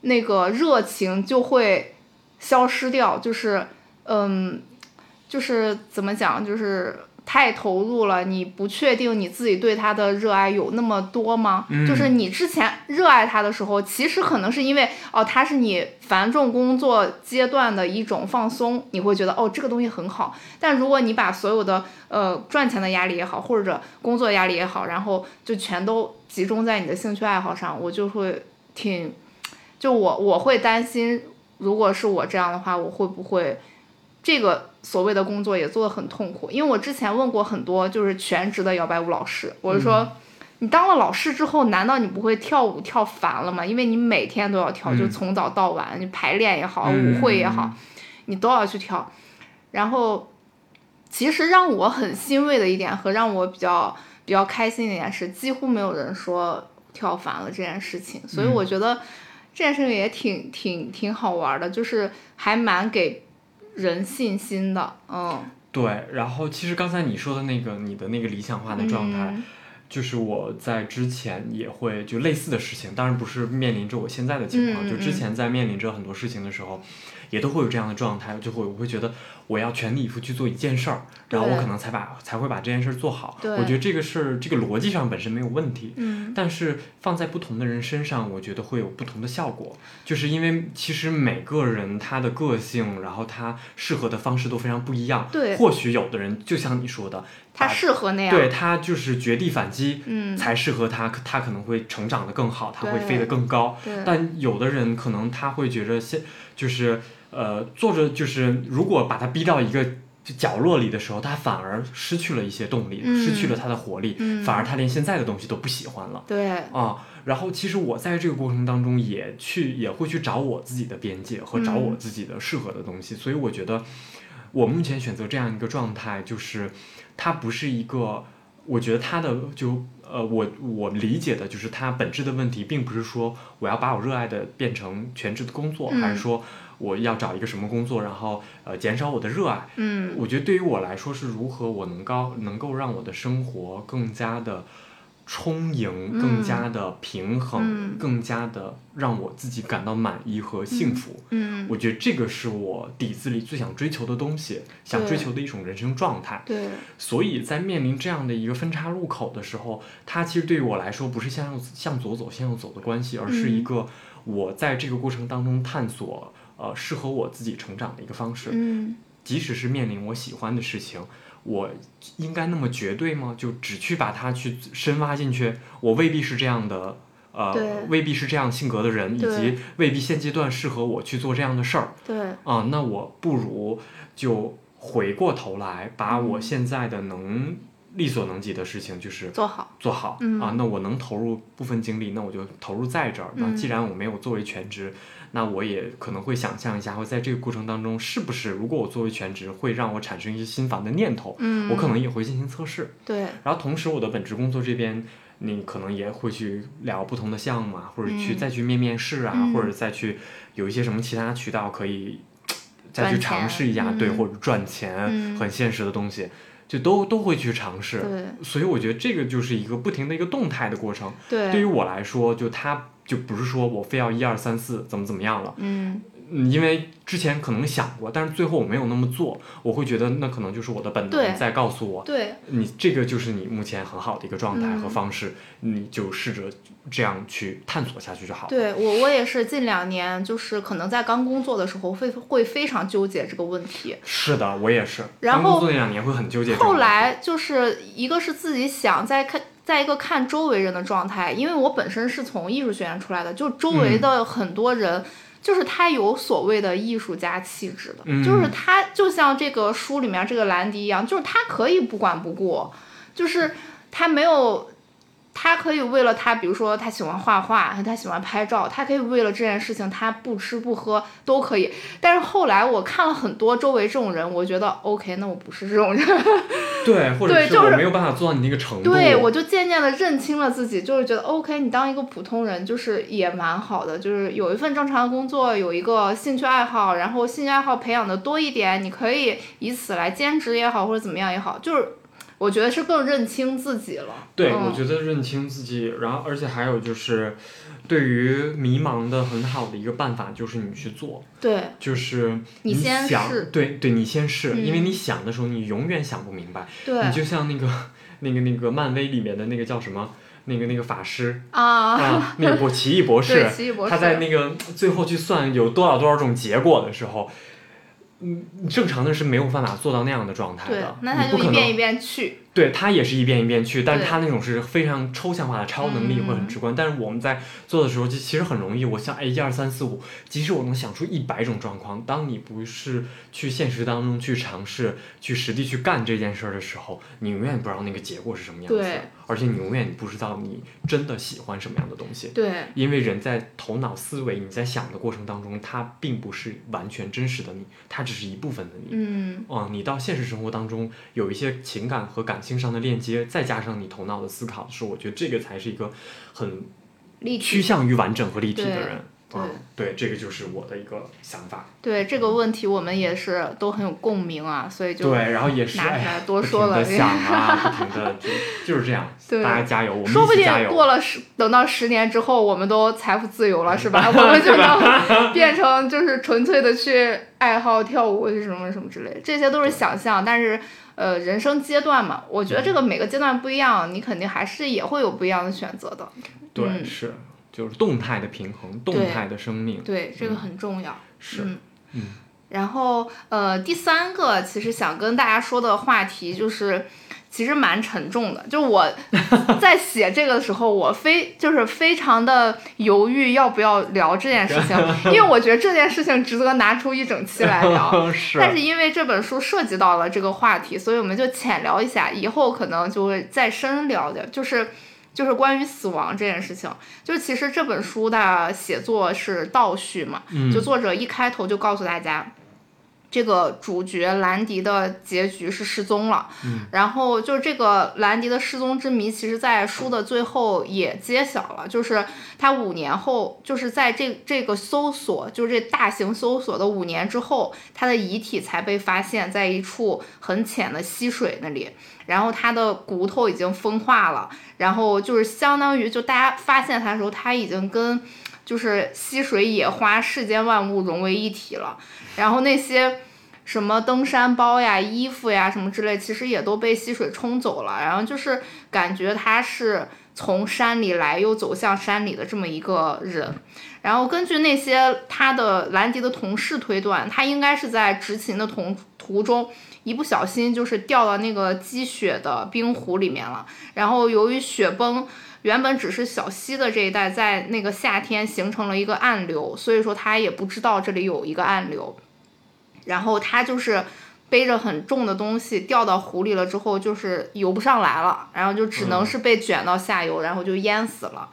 那个热情就会消失掉。就是，嗯，就是怎么讲，就是。太投入了，你不确定你自己对他的热爱有那么多吗？就是你之前热爱他的时候，其实可能是因为哦，他是你繁重工作阶段的一种放松，你会觉得哦，这个东西很好。但如果你把所有的呃赚钱的压力也好，或者工作压力也好，然后就全都集中在你的兴趣爱好上，我就会挺，就我我会担心，如果是我这样的话，我会不会这个。所谓的工作也做得很痛苦，因为我之前问过很多就是全职的摇摆舞老师，我就说，你当了老师之后，难道你不会跳舞跳烦了吗？因为你每天都要跳，就从早到晚，你排练也好，舞会也好，你都要去跳。然后，其实让我很欣慰的一点和让我比较比较开心的一点是，几乎没有人说跳烦了这件事情。所以我觉得这件事情也挺挺挺好玩的，就是还蛮给。人信心的，嗯，对。然后其实刚才你说的那个你的那个理想化的状态，就是我在之前也会就类似的事情，当然不是面临着我现在的情况，就之前在面临着很多事情的时候。也都会有这样的状态，就会我会觉得我要全力以赴去做一件事儿，然后我可能才把才会把这件事儿做好。我觉得这个事儿这个逻辑上本身没有问题，嗯，但是放在不同的人身上，我觉得会有不同的效果。就是因为其实每个人他的个性，然后他适合的方式都非常不一样。对，或许有的人就像你说的，他适合那样，对他就是绝地反击，嗯，才适合他，他可能会成长的更好，他会飞得更高。但有的人可能他会觉着现就是。呃，做着就是，如果把他逼到一个角落里的时候，他反而失去了一些动力，失去了他的活力，反而他连现在的东西都不喜欢了。对啊，然后其实我在这个过程当中也去也会去找我自己的边界和找我自己的适合的东西，所以我觉得我目前选择这样一个状态，就是它不是一个，我觉得它的就呃，我我理解的就是它本质的问题，并不是说我要把我热爱的变成全职的工作，还是说。我要找一个什么工作，然后呃减少我的热爱。嗯，我觉得对于我来说是如何我能高能够让我的生活更加的充盈，更加的平衡，更加的让我自己感到满意和幸福。嗯，我觉得这个是我底子里最想追求的东西，想追求的一种人生状态。对，所以在面临这样的一个分叉路口的时候，它其实对于我来说不是向右向左走向右走的关系，而是一个我在这个过程当中探索。呃，适合我自己成长的一个方式。嗯，即使是面临我喜欢的事情，我应该那么绝对吗？就只去把它去深挖进去？我未必是这样的，呃，未必是这样性格的人，以及未必现阶段适合我去做这样的事儿。对。啊，那我不如就回过头来，把我现在的能力所能及的事情，就是做好，做好。啊，那我能投入部分精力，那我就投入在这儿。那既然我没有作为全职。那我也可能会想象一下，会在这个过程当中，是不是如果我作为全职，会让我产生一些心烦的念头？嗯，我可能也会进行测试。对。然后同时，我的本职工作这边，你可能也会去聊不同的项目啊，或者去再去面面试啊，或者再去有一些什么其他渠道可以再去尝试一下，对，或者赚钱很现实的东西，就都都会去尝试。对。所以我觉得这个就是一个不停的一个动态的过程。对。对于我来说，就它。就不是说我非要一二三四怎么怎么样了，嗯，因为之前可能想过，但是最后我没有那么做，我会觉得那可能就是我的本能在告诉我，对，你这个就是你目前很好的一个状态和方式，你就试着这样去探索下去就好了。对我，我也是近两年，就是可能在刚工作的时候会会非常纠结这个问题。是的，我也是。然后刚工作那两年会很纠结。后来就是一个是自己想在看。再一个看周围人的状态，因为我本身是从艺术学院出来的，就周围的很多人，就是他有所谓的艺术家气质的，就是他就像这个书里面这个兰迪一样，就是他可以不管不顾，就是他没有。他可以为了他，比如说他喜欢画画，他喜欢拍照，他可以为了这件事情，他不吃不喝都可以。但是后来我看了很多周围这种人，我觉得 OK，那我不是这种人。对，[laughs] 或者是我没有办法做到你那个程度。对，我就渐渐的认清了自己，就是觉得 OK，你当一个普通人就是也蛮好的，就是有一份正常的工作，有一个兴趣爱好，然后兴趣爱好培养的多一点，你可以以此来兼职也好，或者怎么样也好，就是。我觉得是更认清自己了。对，我觉得认清自己，然后而且还有就是，对于迷茫的很好的一个办法就是你去做。对。就是你先试。对对，你先试，因为你想的时候你永远想不明白。对。你就像那个那个那个漫威里面的那个叫什么那个那个法师啊啊，那个博奇异博士，奇异博士，[laughs] 他在那个最后去算有多少多少种结果的时候。嗯，正常的是没有办法做到那样的状态的，那他就一遍一遍去。对他也是一遍一遍去，但是他那种是非常抽象化的超能力会很直观。但是我们在做的时候，就其实很容易。我想，哎，一二三四五，即使我能想出一百种状况，当你不是去现实当中去尝试、去实地去干这件事儿的时候，你永远不知道那个结果是什么样子。而且你永远不知道你真的喜欢什么样的东西。对。因为人在头脑思维你在想的过程当中，它并不是完全真实的你，它只是一部分的你。嗯。啊，你到现实生活当中有一些情感和感性上的链接。再加上你头脑的思考的时候，我觉得这个才是一个很趋向于完整和立体的人。对，这个就是我的一个想法。对这个问题，我们也是都很有共鸣啊，所以就对，然后也是拿出来多说了。想啊，不停的就就是这样，大家加油，我们说不定过了十，等到十年之后，我们都财富自由了，是吧？[laughs] 我们就能变成就是纯粹的去爱好跳舞，是什么什么之类，这些都是想象。但是呃，人生阶段嘛，我觉得这个每个阶段不一样，你肯定还是也会有不一样的选择的。对，是。就是动态的平衡，动态的生命，对这个很重要。是，嗯。然后，呃，第三个其实想跟大家说的话题就是，其实蛮沉重的。就我 [laughs] 在写这个的时候，我非就是非常的犹豫要不要聊这件事情，因为我觉得这件事情值得拿出一整期来聊。[laughs] 是。但是因为这本书涉及到了这个话题，所以我们就浅聊一下，以后可能就会再深聊的，就是。就是关于死亡这件事情，就是其实这本书的写作是倒叙嘛，就作者一开头就告诉大家。这个主角兰迪的结局是失踪了，然后就是这个兰迪的失踪之谜，其实，在书的最后也揭晓了，就是他五年后，就是在这这个搜索，就是这大型搜索的五年之后，他的遗体才被发现在一处很浅的溪水那里，然后他的骨头已经风化了，然后就是相当于就大家发现他的时候，他已经跟就是溪水、野花、世间万物融为一体了。然后那些什么登山包呀、衣服呀什么之类，其实也都被溪水冲走了。然后就是感觉他是从山里来又走向山里的这么一个人。然后根据那些他的兰迪的同事推断，他应该是在执勤的同途中一不小心就是掉到那个积雪的冰湖里面了。然后由于雪崩，原本只是小溪的这一带，在那个夏天形成了一个暗流，所以说他也不知道这里有一个暗流。然后他就是背着很重的东西掉到湖里了，之后就是游不上来了，然后就只能是被卷到下游，然后就淹死了。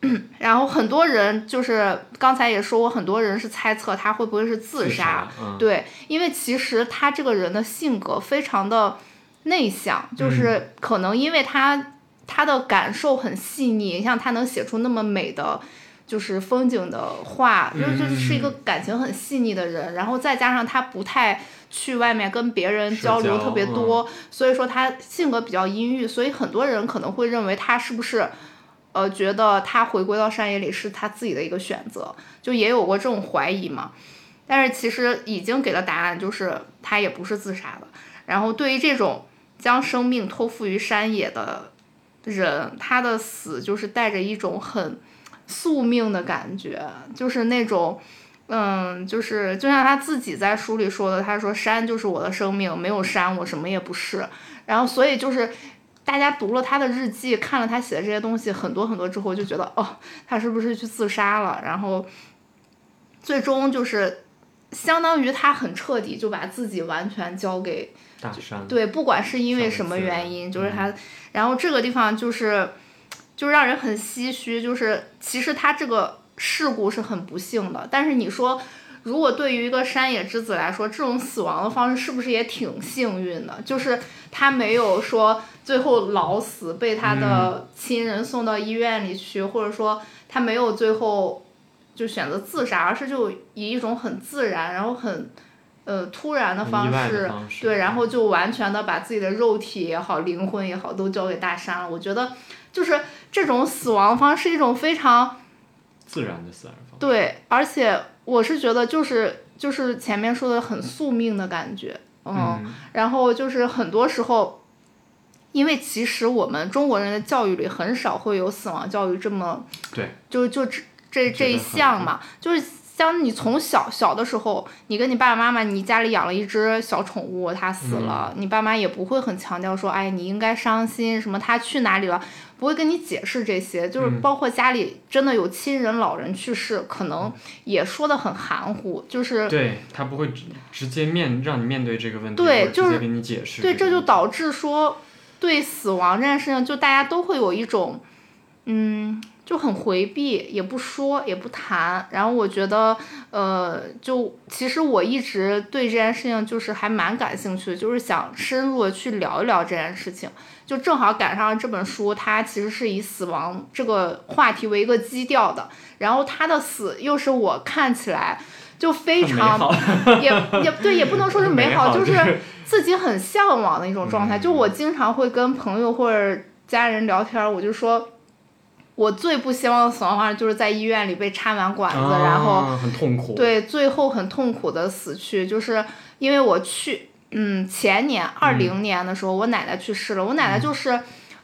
[clears throat] 然后很多人就是刚才也说过，很多人是猜测他会不会是自杀。对，因为其实他这个人的性格非常的内向，就是可能因为他他的感受很细腻，像他能写出那么美的。就是风景的画，就是就是一个感情很细腻的人，然后再加上他不太去外面跟别人交流特别多，所以说他性格比较阴郁，所以很多人可能会认为他是不是，呃，觉得他回归到山野里是他自己的一个选择，就也有过这种怀疑嘛。但是其实已经给了答案，就是他也不是自杀的。然后对于这种将生命托付于山野的人，他的死就是带着一种很。宿命的感觉，就是那种，嗯，就是就像他自己在书里说的，他说山就是我的生命，没有山我什么也不是。然后所以就是大家读了他的日记，看了他写的这些东西很多很多之后，就觉得哦，他是不是去自杀了？然后最终就是相当于他很彻底就把自己完全交给大山。对，不管是因为什么原因，就是他，然后这个地方就是。就让人很唏嘘，就是其实他这个事故是很不幸的，但是你说，如果对于一个山野之子来说，这种死亡的方式是不是也挺幸运的？就是他没有说最后老死，被他的亲人送到医院里去，或者说他没有最后就选择自杀，而是就以一种很自然，然后很呃突然的方式，对，然后就完全的把自己的肉体也好，灵魂也好，都交给大山了。我觉得就是。这种死亡方式一种非常自然的死亡方式。对，而且我是觉得就是就是前面说的很宿命的感觉，嗯，然后就是很多时候，因为其实我们中国人的教育里很少会有死亡教育这么，对，就就这这这一项嘛，就是。像你从小小的时候，你跟你爸爸妈妈，你家里养了一只小宠物，它死了，你爸妈也不会很强调说，哎，你应该伤心，什么它去哪里了，不会跟你解释这些，就是包括家里真的有亲人老人去世，可能也说的很含糊，就是对他不会直直接面让你面对这个问题，对，就是给你解释，对，这就导致说对死亡这件事情，就大家都会有一种，嗯。就很回避，也不说，也不谈。然后我觉得，呃，就其实我一直对这件事情就是还蛮感兴趣的，就是想深入的去聊一聊这件事情。就正好赶上这本书，它其实是以死亡这个话题为一个基调的。然后他的死又是我看起来就非常也也对，也不能说是 [laughs] 美好，就是自己很向往的一种状态。就我经常会跟朋友或者家人聊天，我就说。我最不希望的死亡方式就是在医院里被插满管子，然后很痛苦。对，最后很痛苦的死去，就是因为我去，嗯，前年二零年的时候，我奶奶去世了。我奶奶就是，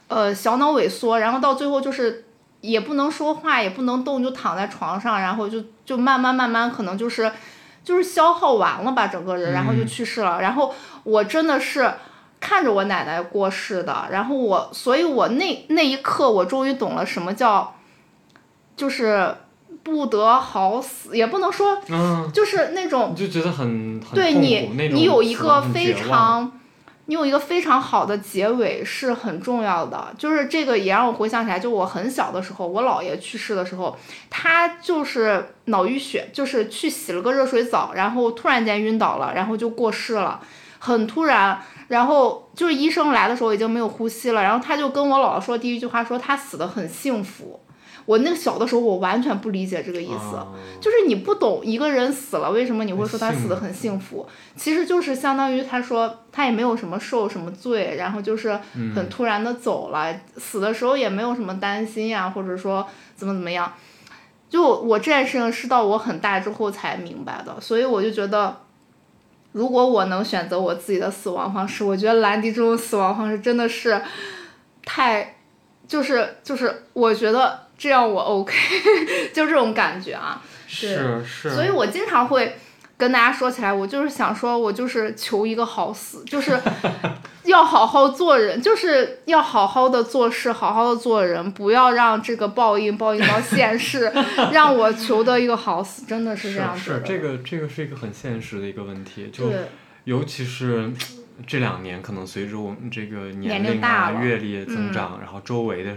呃，小脑萎缩，然后到最后就是也不能说话，也不能动，就躺在床上，然后就就慢慢慢慢可能就是就是消耗完了吧，整个人，然后就去世了。然后我真的是。看着我奶奶过世的，然后我，所以我那那一刻，我终于懂了什么叫，就是不得好死，也不能说，嗯，就是那种，就觉得很很对你，你有一个非常，你有一个非常好的结尾是很重要的，就是这个也让我回想起来，就我很小的时候，我姥爷去世的时候，他就是脑淤血，就是去洗了个热水澡，然后突然间晕倒了，然后就过世了，很突然。然后就是医生来的时候已经没有呼吸了，然后他就跟我姥姥说第一句话说他死的很幸福。我那个小的时候我完全不理解这个意思，就是你不懂一个人死了为什么你会说他死的很幸福，其实就是相当于他说他也没有什么受什么罪，然后就是很突然的走了，死的时候也没有什么担心呀，或者说怎么怎么样。就我这件事情是到我很大之后才明白的，所以我就觉得。如果我能选择我自己的死亡方式，我觉得兰迪这种死亡方式真的是太，就是就是，我觉得这样我 OK，[laughs] 就这种感觉啊。是是。所以我经常会。跟大家说起来，我就是想说，我就是求一个好死，就是 [laughs] 要好好做人，就是要好好的做事，好好的做人，不要让这个报应报应到现世，[laughs] 让我求得一个好死，真的是这样。是这个，这个是一个很现实的一个问题，就尤其是这两年，可能随着我们这个年龄啊、阅历增长，然后周围的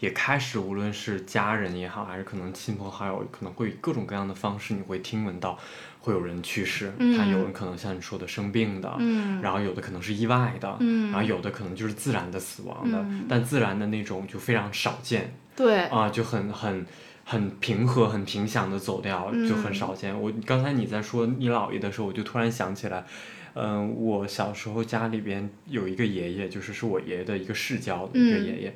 也开始，无论是家人也好，还是可能亲朋好友，可能会以各种各样的方式，你会听闻到。会有人去世，他有人可能像你说的生病的，然后有的可能是意外的，然后有的可能就是自然的死亡的，但自然的那种就非常少见，对，啊，就很很很平和、很平祥的走掉，就很少见。我刚才你在说你姥爷的时候，我就突然想起来，嗯，我小时候家里边有一个爷爷，就是是我爷爷的一个世交的一个爷爷，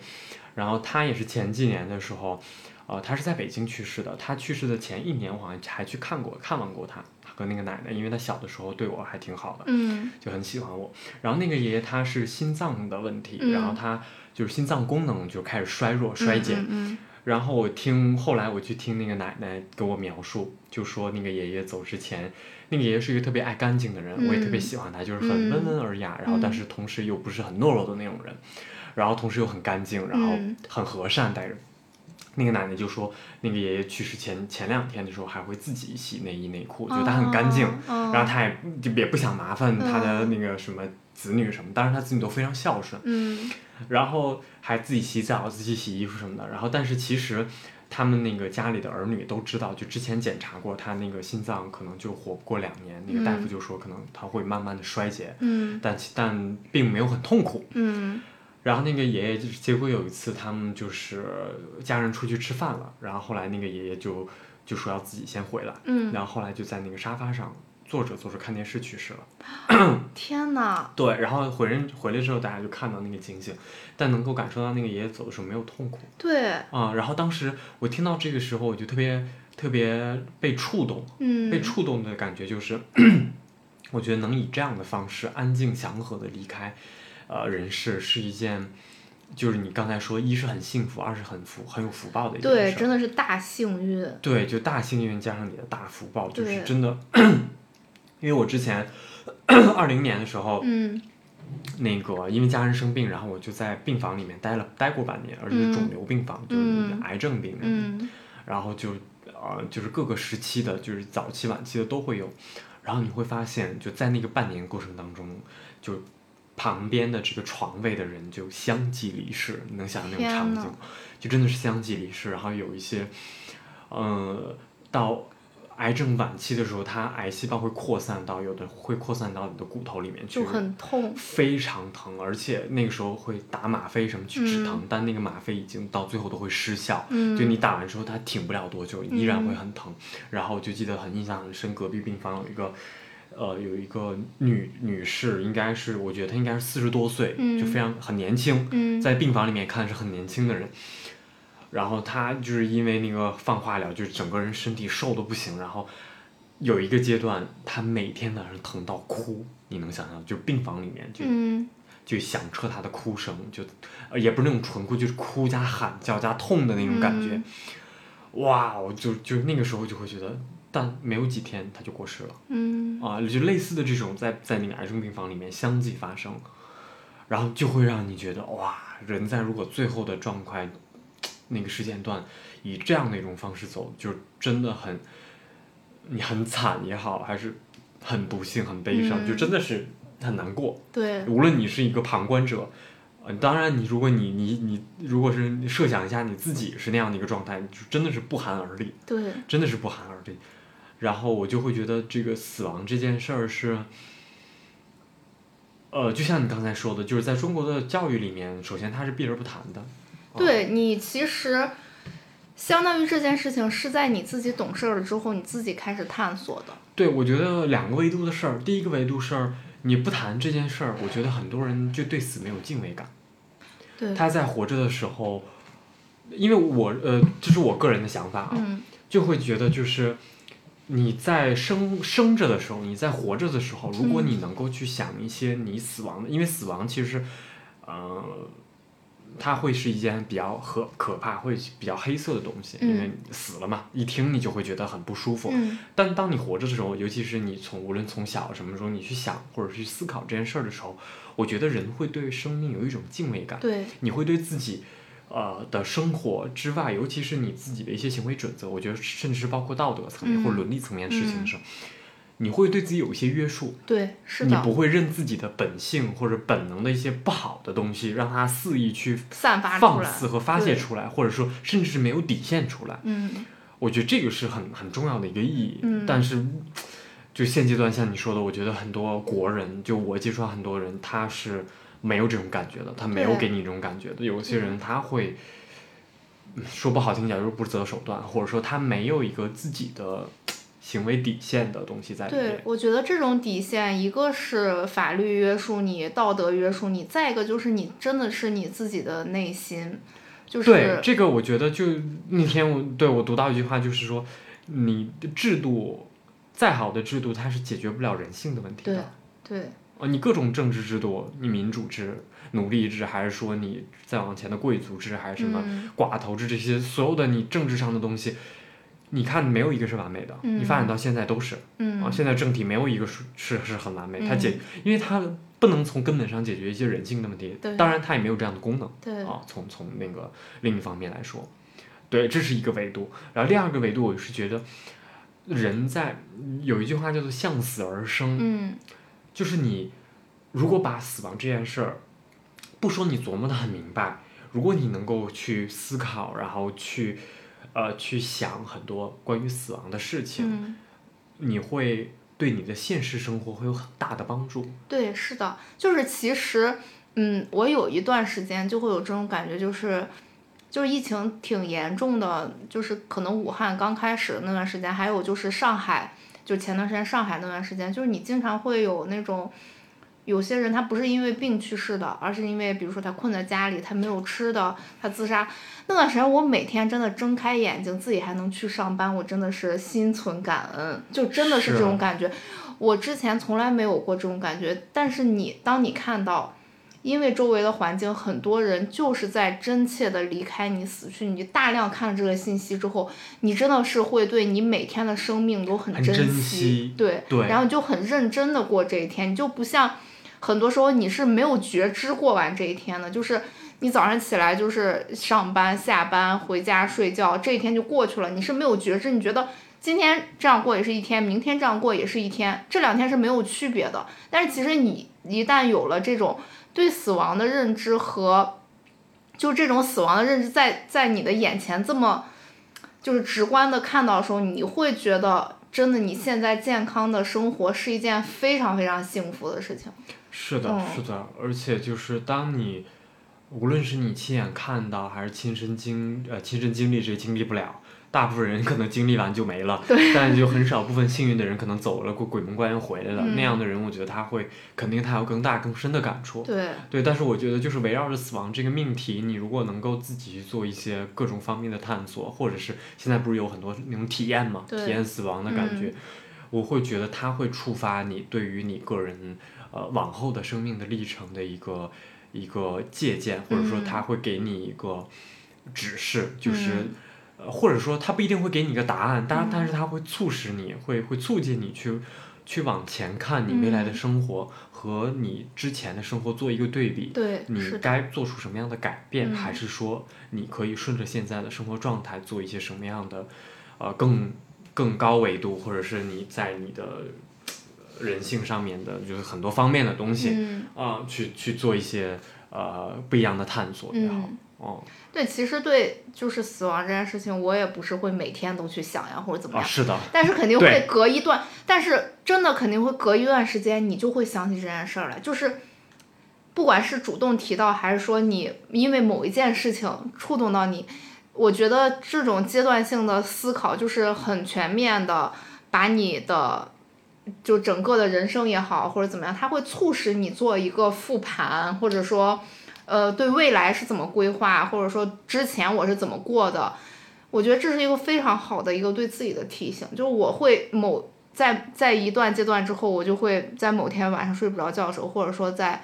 然后他也是前几年的时候，呃，他是在北京去世的，他去世的前一年，我好像还去看过看望过他。和那个奶奶，因为他小的时候对我还挺好的，嗯，就很喜欢我。然后那个爷爷他是心脏的问题，然后他就是心脏功能就开始衰弱衰减。然后我听后来我去听那个奶奶给我描述，就说那个爷爷走之前，那个爷爷是一个特别爱干净的人，我也特别喜欢他，就是很温文尔雅，然后但是同时又不是很懦弱的那种人，然后同时又很干净，然后很和善待人。那个奶奶就说，那个爷爷去世前前两天的时候还会自己洗内衣内裤，觉得他很干净，然后他也就也不想麻烦他的那个什么子女什么，当然他子女都非常孝顺，然后还自己洗澡、自己洗衣服什么的。然后但是其实他们那个家里的儿女都知道，就之前检查过他那个心脏可能就活不过两年，那个大夫就说可能他会慢慢的衰竭，但但并没有很痛苦。然后那个爷爷就是，结果有一次他们就是家人出去吃饭了，然后后来那个爷爷就就说要自己先回来，嗯，然后后来就在那个沙发上坐着坐着看电视去世了。[coughs] 天哪！[coughs] 对，然后回人回来之后，大家就看到那个情景，但能够感受到那个爷爷走的时候没有痛苦。对。啊，然后当时我听到这个时候，我就特别特别被触动，嗯，被触动的感觉就是，[coughs] 我觉得能以这样的方式安静祥和的离开。呃，人事是一件，就是你刚才说，一是很幸福，二是很福很有福报的一件事。对，真的是大幸运。对，就大幸运加上你的大福报，就是真的。[coughs] 因为我之前二零年的时候，嗯，那个因为家人生病，然后我就在病房里面待了待过半年，而且肿瘤病房，就是癌症病人，然后就呃，就是各个时期的，就是早期、晚期的都会有。然后你会发现，就在那个半年过程当中，就。旁边的这个床位的人就相继离世，你能想象那种场景，就真的是相继离世。然后有一些，呃，到。癌症晚期的时候，它癌细胞会扩散到有的会扩散到你的骨头里面去，就很痛，非常疼，而且那个时候会打吗啡什么去止疼，但那个吗啡已经到最后都会失效，就你打完之后它挺不了多久，依然会很疼。然后就记得很印象很深，隔壁病房有一个，呃，有一个女女士，应该是我觉得她应该是四十多岁，就非常很年轻，在病房里面看是很年轻的人。然后她就是因为那个放化疗，就是整个人身体瘦的不行。然后有一个阶段，她每天晚上疼到哭，你能想象？就病房里面就就响彻她的哭声，就也不是那种纯哭，就是哭加喊叫加痛的那种感觉。哇！我就就那个时候就会觉得，但没有几天他就过世了。嗯啊，就类似的这种在在那个癌症病房里面相继发生，然后就会让你觉得哇，人在如果最后的状态。那个时间段，以这样的一种方式走，就真的很，你很惨也好，还是很不幸、很悲伤，就真的是很难过。对，无论你是一个旁观者，嗯，当然你如果你你你如果是设想一下你自己是那样的一个状态，就真的是不寒而栗。对，真的是不寒而栗。然后我就会觉得这个死亡这件事儿是，呃，就像你刚才说的，就是在中国的教育里面，首先它是避而不谈的。对你其实，相当于这件事情是在你自己懂事了之后，你自己开始探索的。对，我觉得两个维度的事儿，第一个维度是，你不谈这件事儿，我觉得很多人就对死没有敬畏感。对。他在活着的时候，因为我呃，这是我个人的想法啊，就会觉得就是你在生生着的时候，你在活着的时候，如果你能够去想一些你死亡的，因为死亡其实，呃。它会是一件比较可可怕，会比较黑色的东西，因为死了嘛，一听你就会觉得很不舒服。但当你活着的时候，尤其是你从无论从小什么时候你去想或者去思考这件事儿的时候，我觉得人会对生命有一种敬畏感。对，你会对自己，呃的生活之外，尤其是你自己的一些行为准则，我觉得甚至是包括道德层面或者伦理层面的事情的时候。你会对自己有一些约束，对，是的。你不会任自己的本性或者本能的一些不好的东西，让它肆意去散发放肆和发泄出来，或者说甚至是没有底线出来。嗯，我觉得这个是很很重要的一个意义。嗯，但是就现阶段像你说的，我觉得很多国人，就我接触到很多人，他是没有这种感觉的，他没有给你这种感觉的。有些人他会说不好听点，就是不择手段，或者说他没有一个自己的。行为底线的东西在里面。对，我觉得这种底线，一个是法律约束你，道德约束你，再一个就是你真的是你自己的内心，就是。对这个，我觉得就那天我对我读到一句话，就是说，你的制度再好的制度，它是解决不了人性的问题的。对。对。哦，你各种政治制度，你民主制、奴隶制，还是说你再往前的贵族制，还是什么寡头制，这些所有的你政治上的东西。你看，没有一个是完美的。你发展到现在都是。啊，现在政体没有一个是是是很完美。它解，因为它不能从根本上解决一些人性的问题。当然，它也没有这样的功能。啊，从从那个另一方面来说，对，这是一个维度。然后第二个维度，我是觉得，人在有一句话叫做“向死而生”。嗯。就是你，如果把死亡这件事儿，不说你琢磨的很明白，如果你能够去思考，然后去。呃，去想很多关于死亡的事情，你会对你的现实生活会有很大的帮助。对，是的，就是其实，嗯，我有一段时间就会有这种感觉，就是，就是疫情挺严重的，就是可能武汉刚开始的那段时间，还有就是上海，就前段时间上海那段时间，就是你经常会有那种。有些人他不是因为病去世的，而是因为比如说他困在家里，他没有吃的，他自杀。那段时间我每天真的睁开眼睛，自己还能去上班，我真的是心存感恩，就真的是这种感觉。我之前从来没有过这种感觉，但是你当你看到，因为周围的环境很多人就是在真切的离开你死去，你大量看了这个信息之后，你真的是会对你每天的生命都很珍惜，对，然后就很认真的过这一天，你就不像。很多时候你是没有觉知过完这一天的，就是你早上起来就是上班、下班、回家睡觉，这一天就过去了，你是没有觉知。你觉得今天这样过也是一天，明天这样过也是一天，这两天是没有区别的。但是其实你一旦有了这种对死亡的认知和，就这种死亡的认知在在你的眼前这么，就是直观的看到的时候，你会觉得真的你现在健康的生活是一件非常非常幸福的事情。是的，是的，而且就是当你。无论是你亲眼看到，还是亲身经呃亲身经历，这经历不了。大部分人可能经历完就没了，但就很少部分幸运的人可能走了过鬼门关又回来了。那样的人，我觉得他会肯定他有更大更深的感触。对对，但是我觉得就是围绕着死亡这个命题，你如果能够自己去做一些各种方面的探索，或者是现在不是有很多那种体验嘛，体验死亡的感觉，我会觉得它会触发你对于你个人呃往后的生命的历程的一个。一个借鉴，或者说他会给你一个指示，就是呃，或者说他不一定会给你一个答案，但但是他会促使你，会会促进你去去往前看你未来的生活和你之前的生活做一个对比，你该做出什么样的改变，还是说你可以顺着现在的生活状态做一些什么样的呃更更高维度，或者是你在你的。人性上面的，就是很多方面的东西，啊，去去做一些呃不一样的探索也好，哦，对，其实对，就是死亡这件事情，我也不是会每天都去想呀，或者怎么样，是的，但是肯定会隔一段，但是真的肯定会隔一段时间，你就会想起这件事儿来，就是不管是主动提到，还是说你因为某一件事情触动到你，我觉得这种阶段性的思考，就是很全面的把你的。就整个的人生也好，或者怎么样，它会促使你做一个复盘，或者说，呃，对未来是怎么规划，或者说之前我是怎么过的。我觉得这是一个非常好的一个对自己的提醒。就是我会某在在一段阶段之后，我就会在某天晚上睡不着觉的时候，或者说在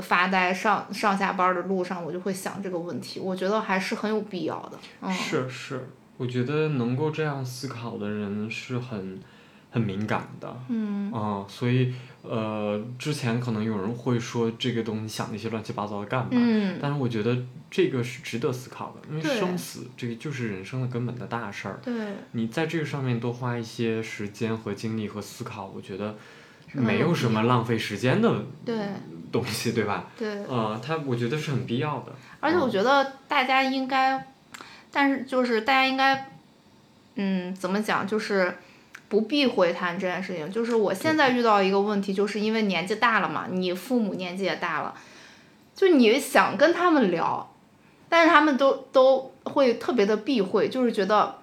发呆上上下班的路上，我就会想这个问题。我觉得还是很有必要的。是是，我觉得能够这样思考的人是很。很敏感的，嗯，啊，所以，呃，之前可能有人会说这个东西想那些乱七八糟的干嘛？嗯，但是我觉得这个是值得思考的，因为生死这个就是人生的根本的大事儿。对，你在这个上面多花一些时间和精力和思考，我觉得没有什么浪费时间的东西，对吧？对，呃，它我觉得是很必要的。而且我觉得大家应该，但是就是大家应该，嗯，怎么讲，就是。不避讳谈这件事情，就是我现在遇到一个问题，就是因为年纪大了嘛，你父母年纪也大了，就你想跟他们聊，但是他们都都会特别的避讳，就是觉得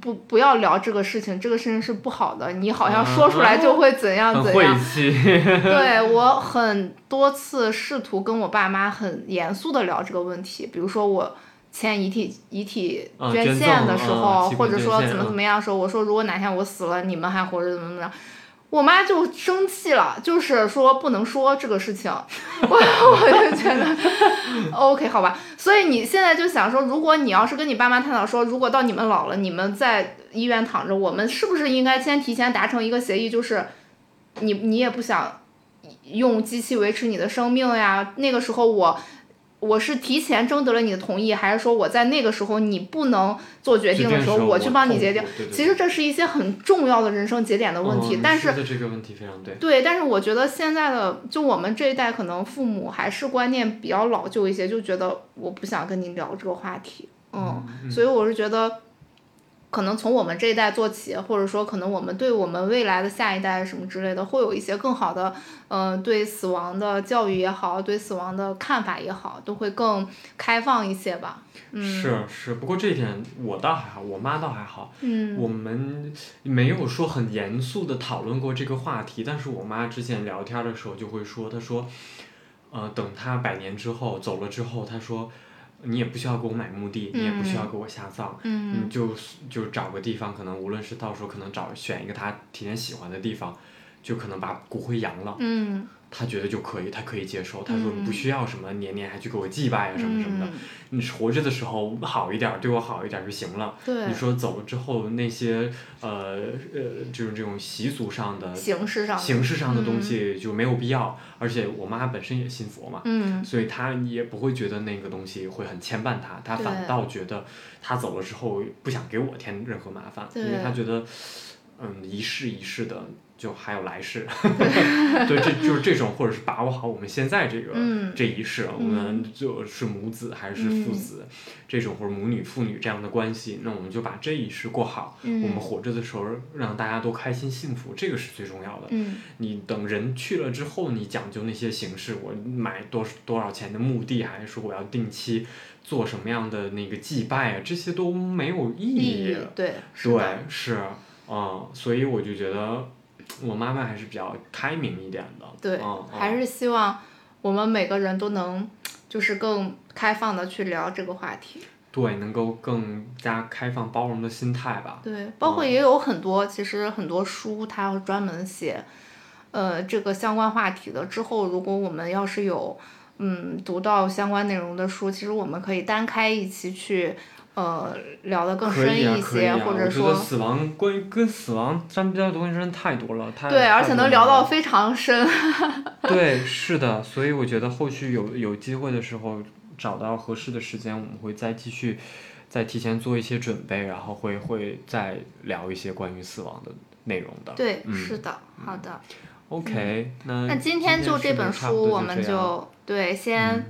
不不要聊这个事情，这个事情是不好的，你好像说出来就会怎样怎样。[laughs] 对我很多次试图跟我爸妈很严肃的聊这个问题，比如说我。签遗体遗体捐献的时候，或者说怎么怎么样的时候，我说如果哪天我死了，你们还活着怎么怎么样，我妈就生气了，就是说不能说这个事情，我 [laughs] 我就觉得，OK 好吧，所以你现在就想说，如果你要是跟你爸妈探讨说，如果到你们老了，你们在医院躺着，我们是不是应该先提前达成一个协议，就是你你也不想用机器维持你的生命呀，那个时候我。我是提前征得了你的同意，还是说我在那个时候你不能做决定的时候，我去帮你决定？其实这是一些很重要的人生节点的问题，但是这个问题非常对。对，但是我觉得现在的就我们这一代可能父母还是观念比较老旧一些，就觉得我不想跟你聊这个话题，嗯，所以我是觉得。可能从我们这一代做起，或者说可能我们对我们未来的下一代什么之类的，会有一些更好的，嗯，对死亡的教育也好，对死亡的看法也好，都会更开放一些吧。是是，不过这一点我倒还好，我妈倒还好。嗯。我们没有说很严肃的讨论过这个话题，但是我妈之前聊天的时候就会说，她说，呃，等她百年之后走了之后，她说。你也不需要给我买墓地，你也不需要给我下葬，你就就找个地方，可能无论是到时候可能找选一个他提前喜欢的地方，就可能把骨灰扬了。他觉得就可以，他可以接受。他说不需要什么年年还去给我祭拜啊什么什么的。你活着的时候好一点，对我好一点就行了。你说走了之后那些呃呃，就是这种习俗上的形式上形式上的东西就没有必要。而且我妈本身也信佛嘛，所以她也不会觉得那个东西会很牵绊她，她反倒觉得她走了之后不想给我添任何麻烦，因为她觉得嗯一世一世的。就还有来世，[laughs] 对，这就是这种，或者是把握好我们现在这个这一世，我们就是母子还是父子，这种或者母女父女这样的关系，那我们就把这一世过好。我们活着的时候，让大家都开心幸福，这个是最重要的。你等人去了之后，你讲究那些形式，我买多多少钱的墓地，还是说我要定期做什么样的那个祭拜啊，这些都没有意义。对，对，是，嗯，所以我就觉得。我妈妈还是比较开明一点的，对，还是希望我们每个人都能，就是更开放的去聊这个话题。对，能够更加开放包容的心态吧。对，包括也有很多，其实很多书它要专门写，呃，这个相关话题的。之后如果我们要是有，嗯，读到相关内容的书，其实我们可以单开一期去。呃，聊得更深一些，或者说，死亡关于跟死亡沾边的东西真的太多了，太对，而且能聊到非常深。[laughs] 对，是的，所以我觉得后续有有机会的时候，找到合适的时间，我们会再继续，再提前做一些准备，然后会会再聊一些关于死亡的内容的。对，是的，好的。OK，那那今天就这本书，我们就对先。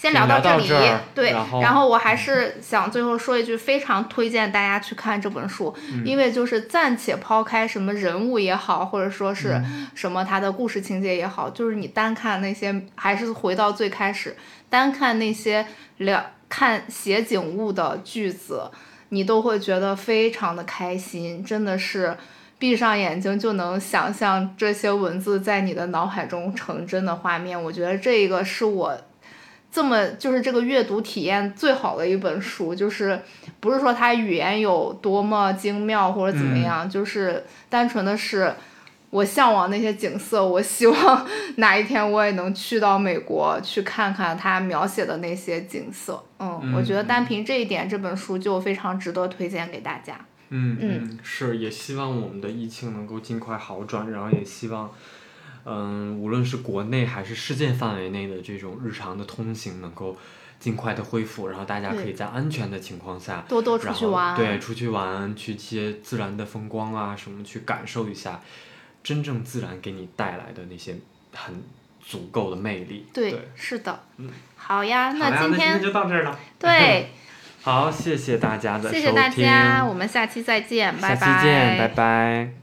先聊到这里，对，然后我还是想最后说一句，非常推荐大家去看这本书，因为就是暂且抛开什么人物也好，或者说是什么他的故事情节也好，就是你单看那些，还是回到最开始，单看那些了看写景物的句子，你都会觉得非常的开心，真的是闭上眼睛就能想象这些文字在你的脑海中成真的画面，我觉得这个是我。这么就是这个阅读体验最好的一本书，就是不是说它语言有多么精妙或者怎么样，就是单纯的是我向往那些景色，我希望哪一天我也能去到美国去看看他描写的那些景色。嗯，我觉得单凭这一点，这本书就非常值得推荐给大家。嗯嗯，是，也希望我们的疫情能够尽快好转，然后也希望。嗯，无论是国内还是世界范围内的这种日常的通行能够尽快的恢复，然后大家可以在安全的情况下多多出去玩，对，出去玩，去一些自然的风光啊什么，去感受一下真正自然给你带来的那些很足够的魅力。对，是的。嗯，好呀，那今天就到这儿了。[laughs] 对，[laughs] 好，谢谢大家的收听。谢谢大家，我们下期再见，拜拜。下期见，拜拜。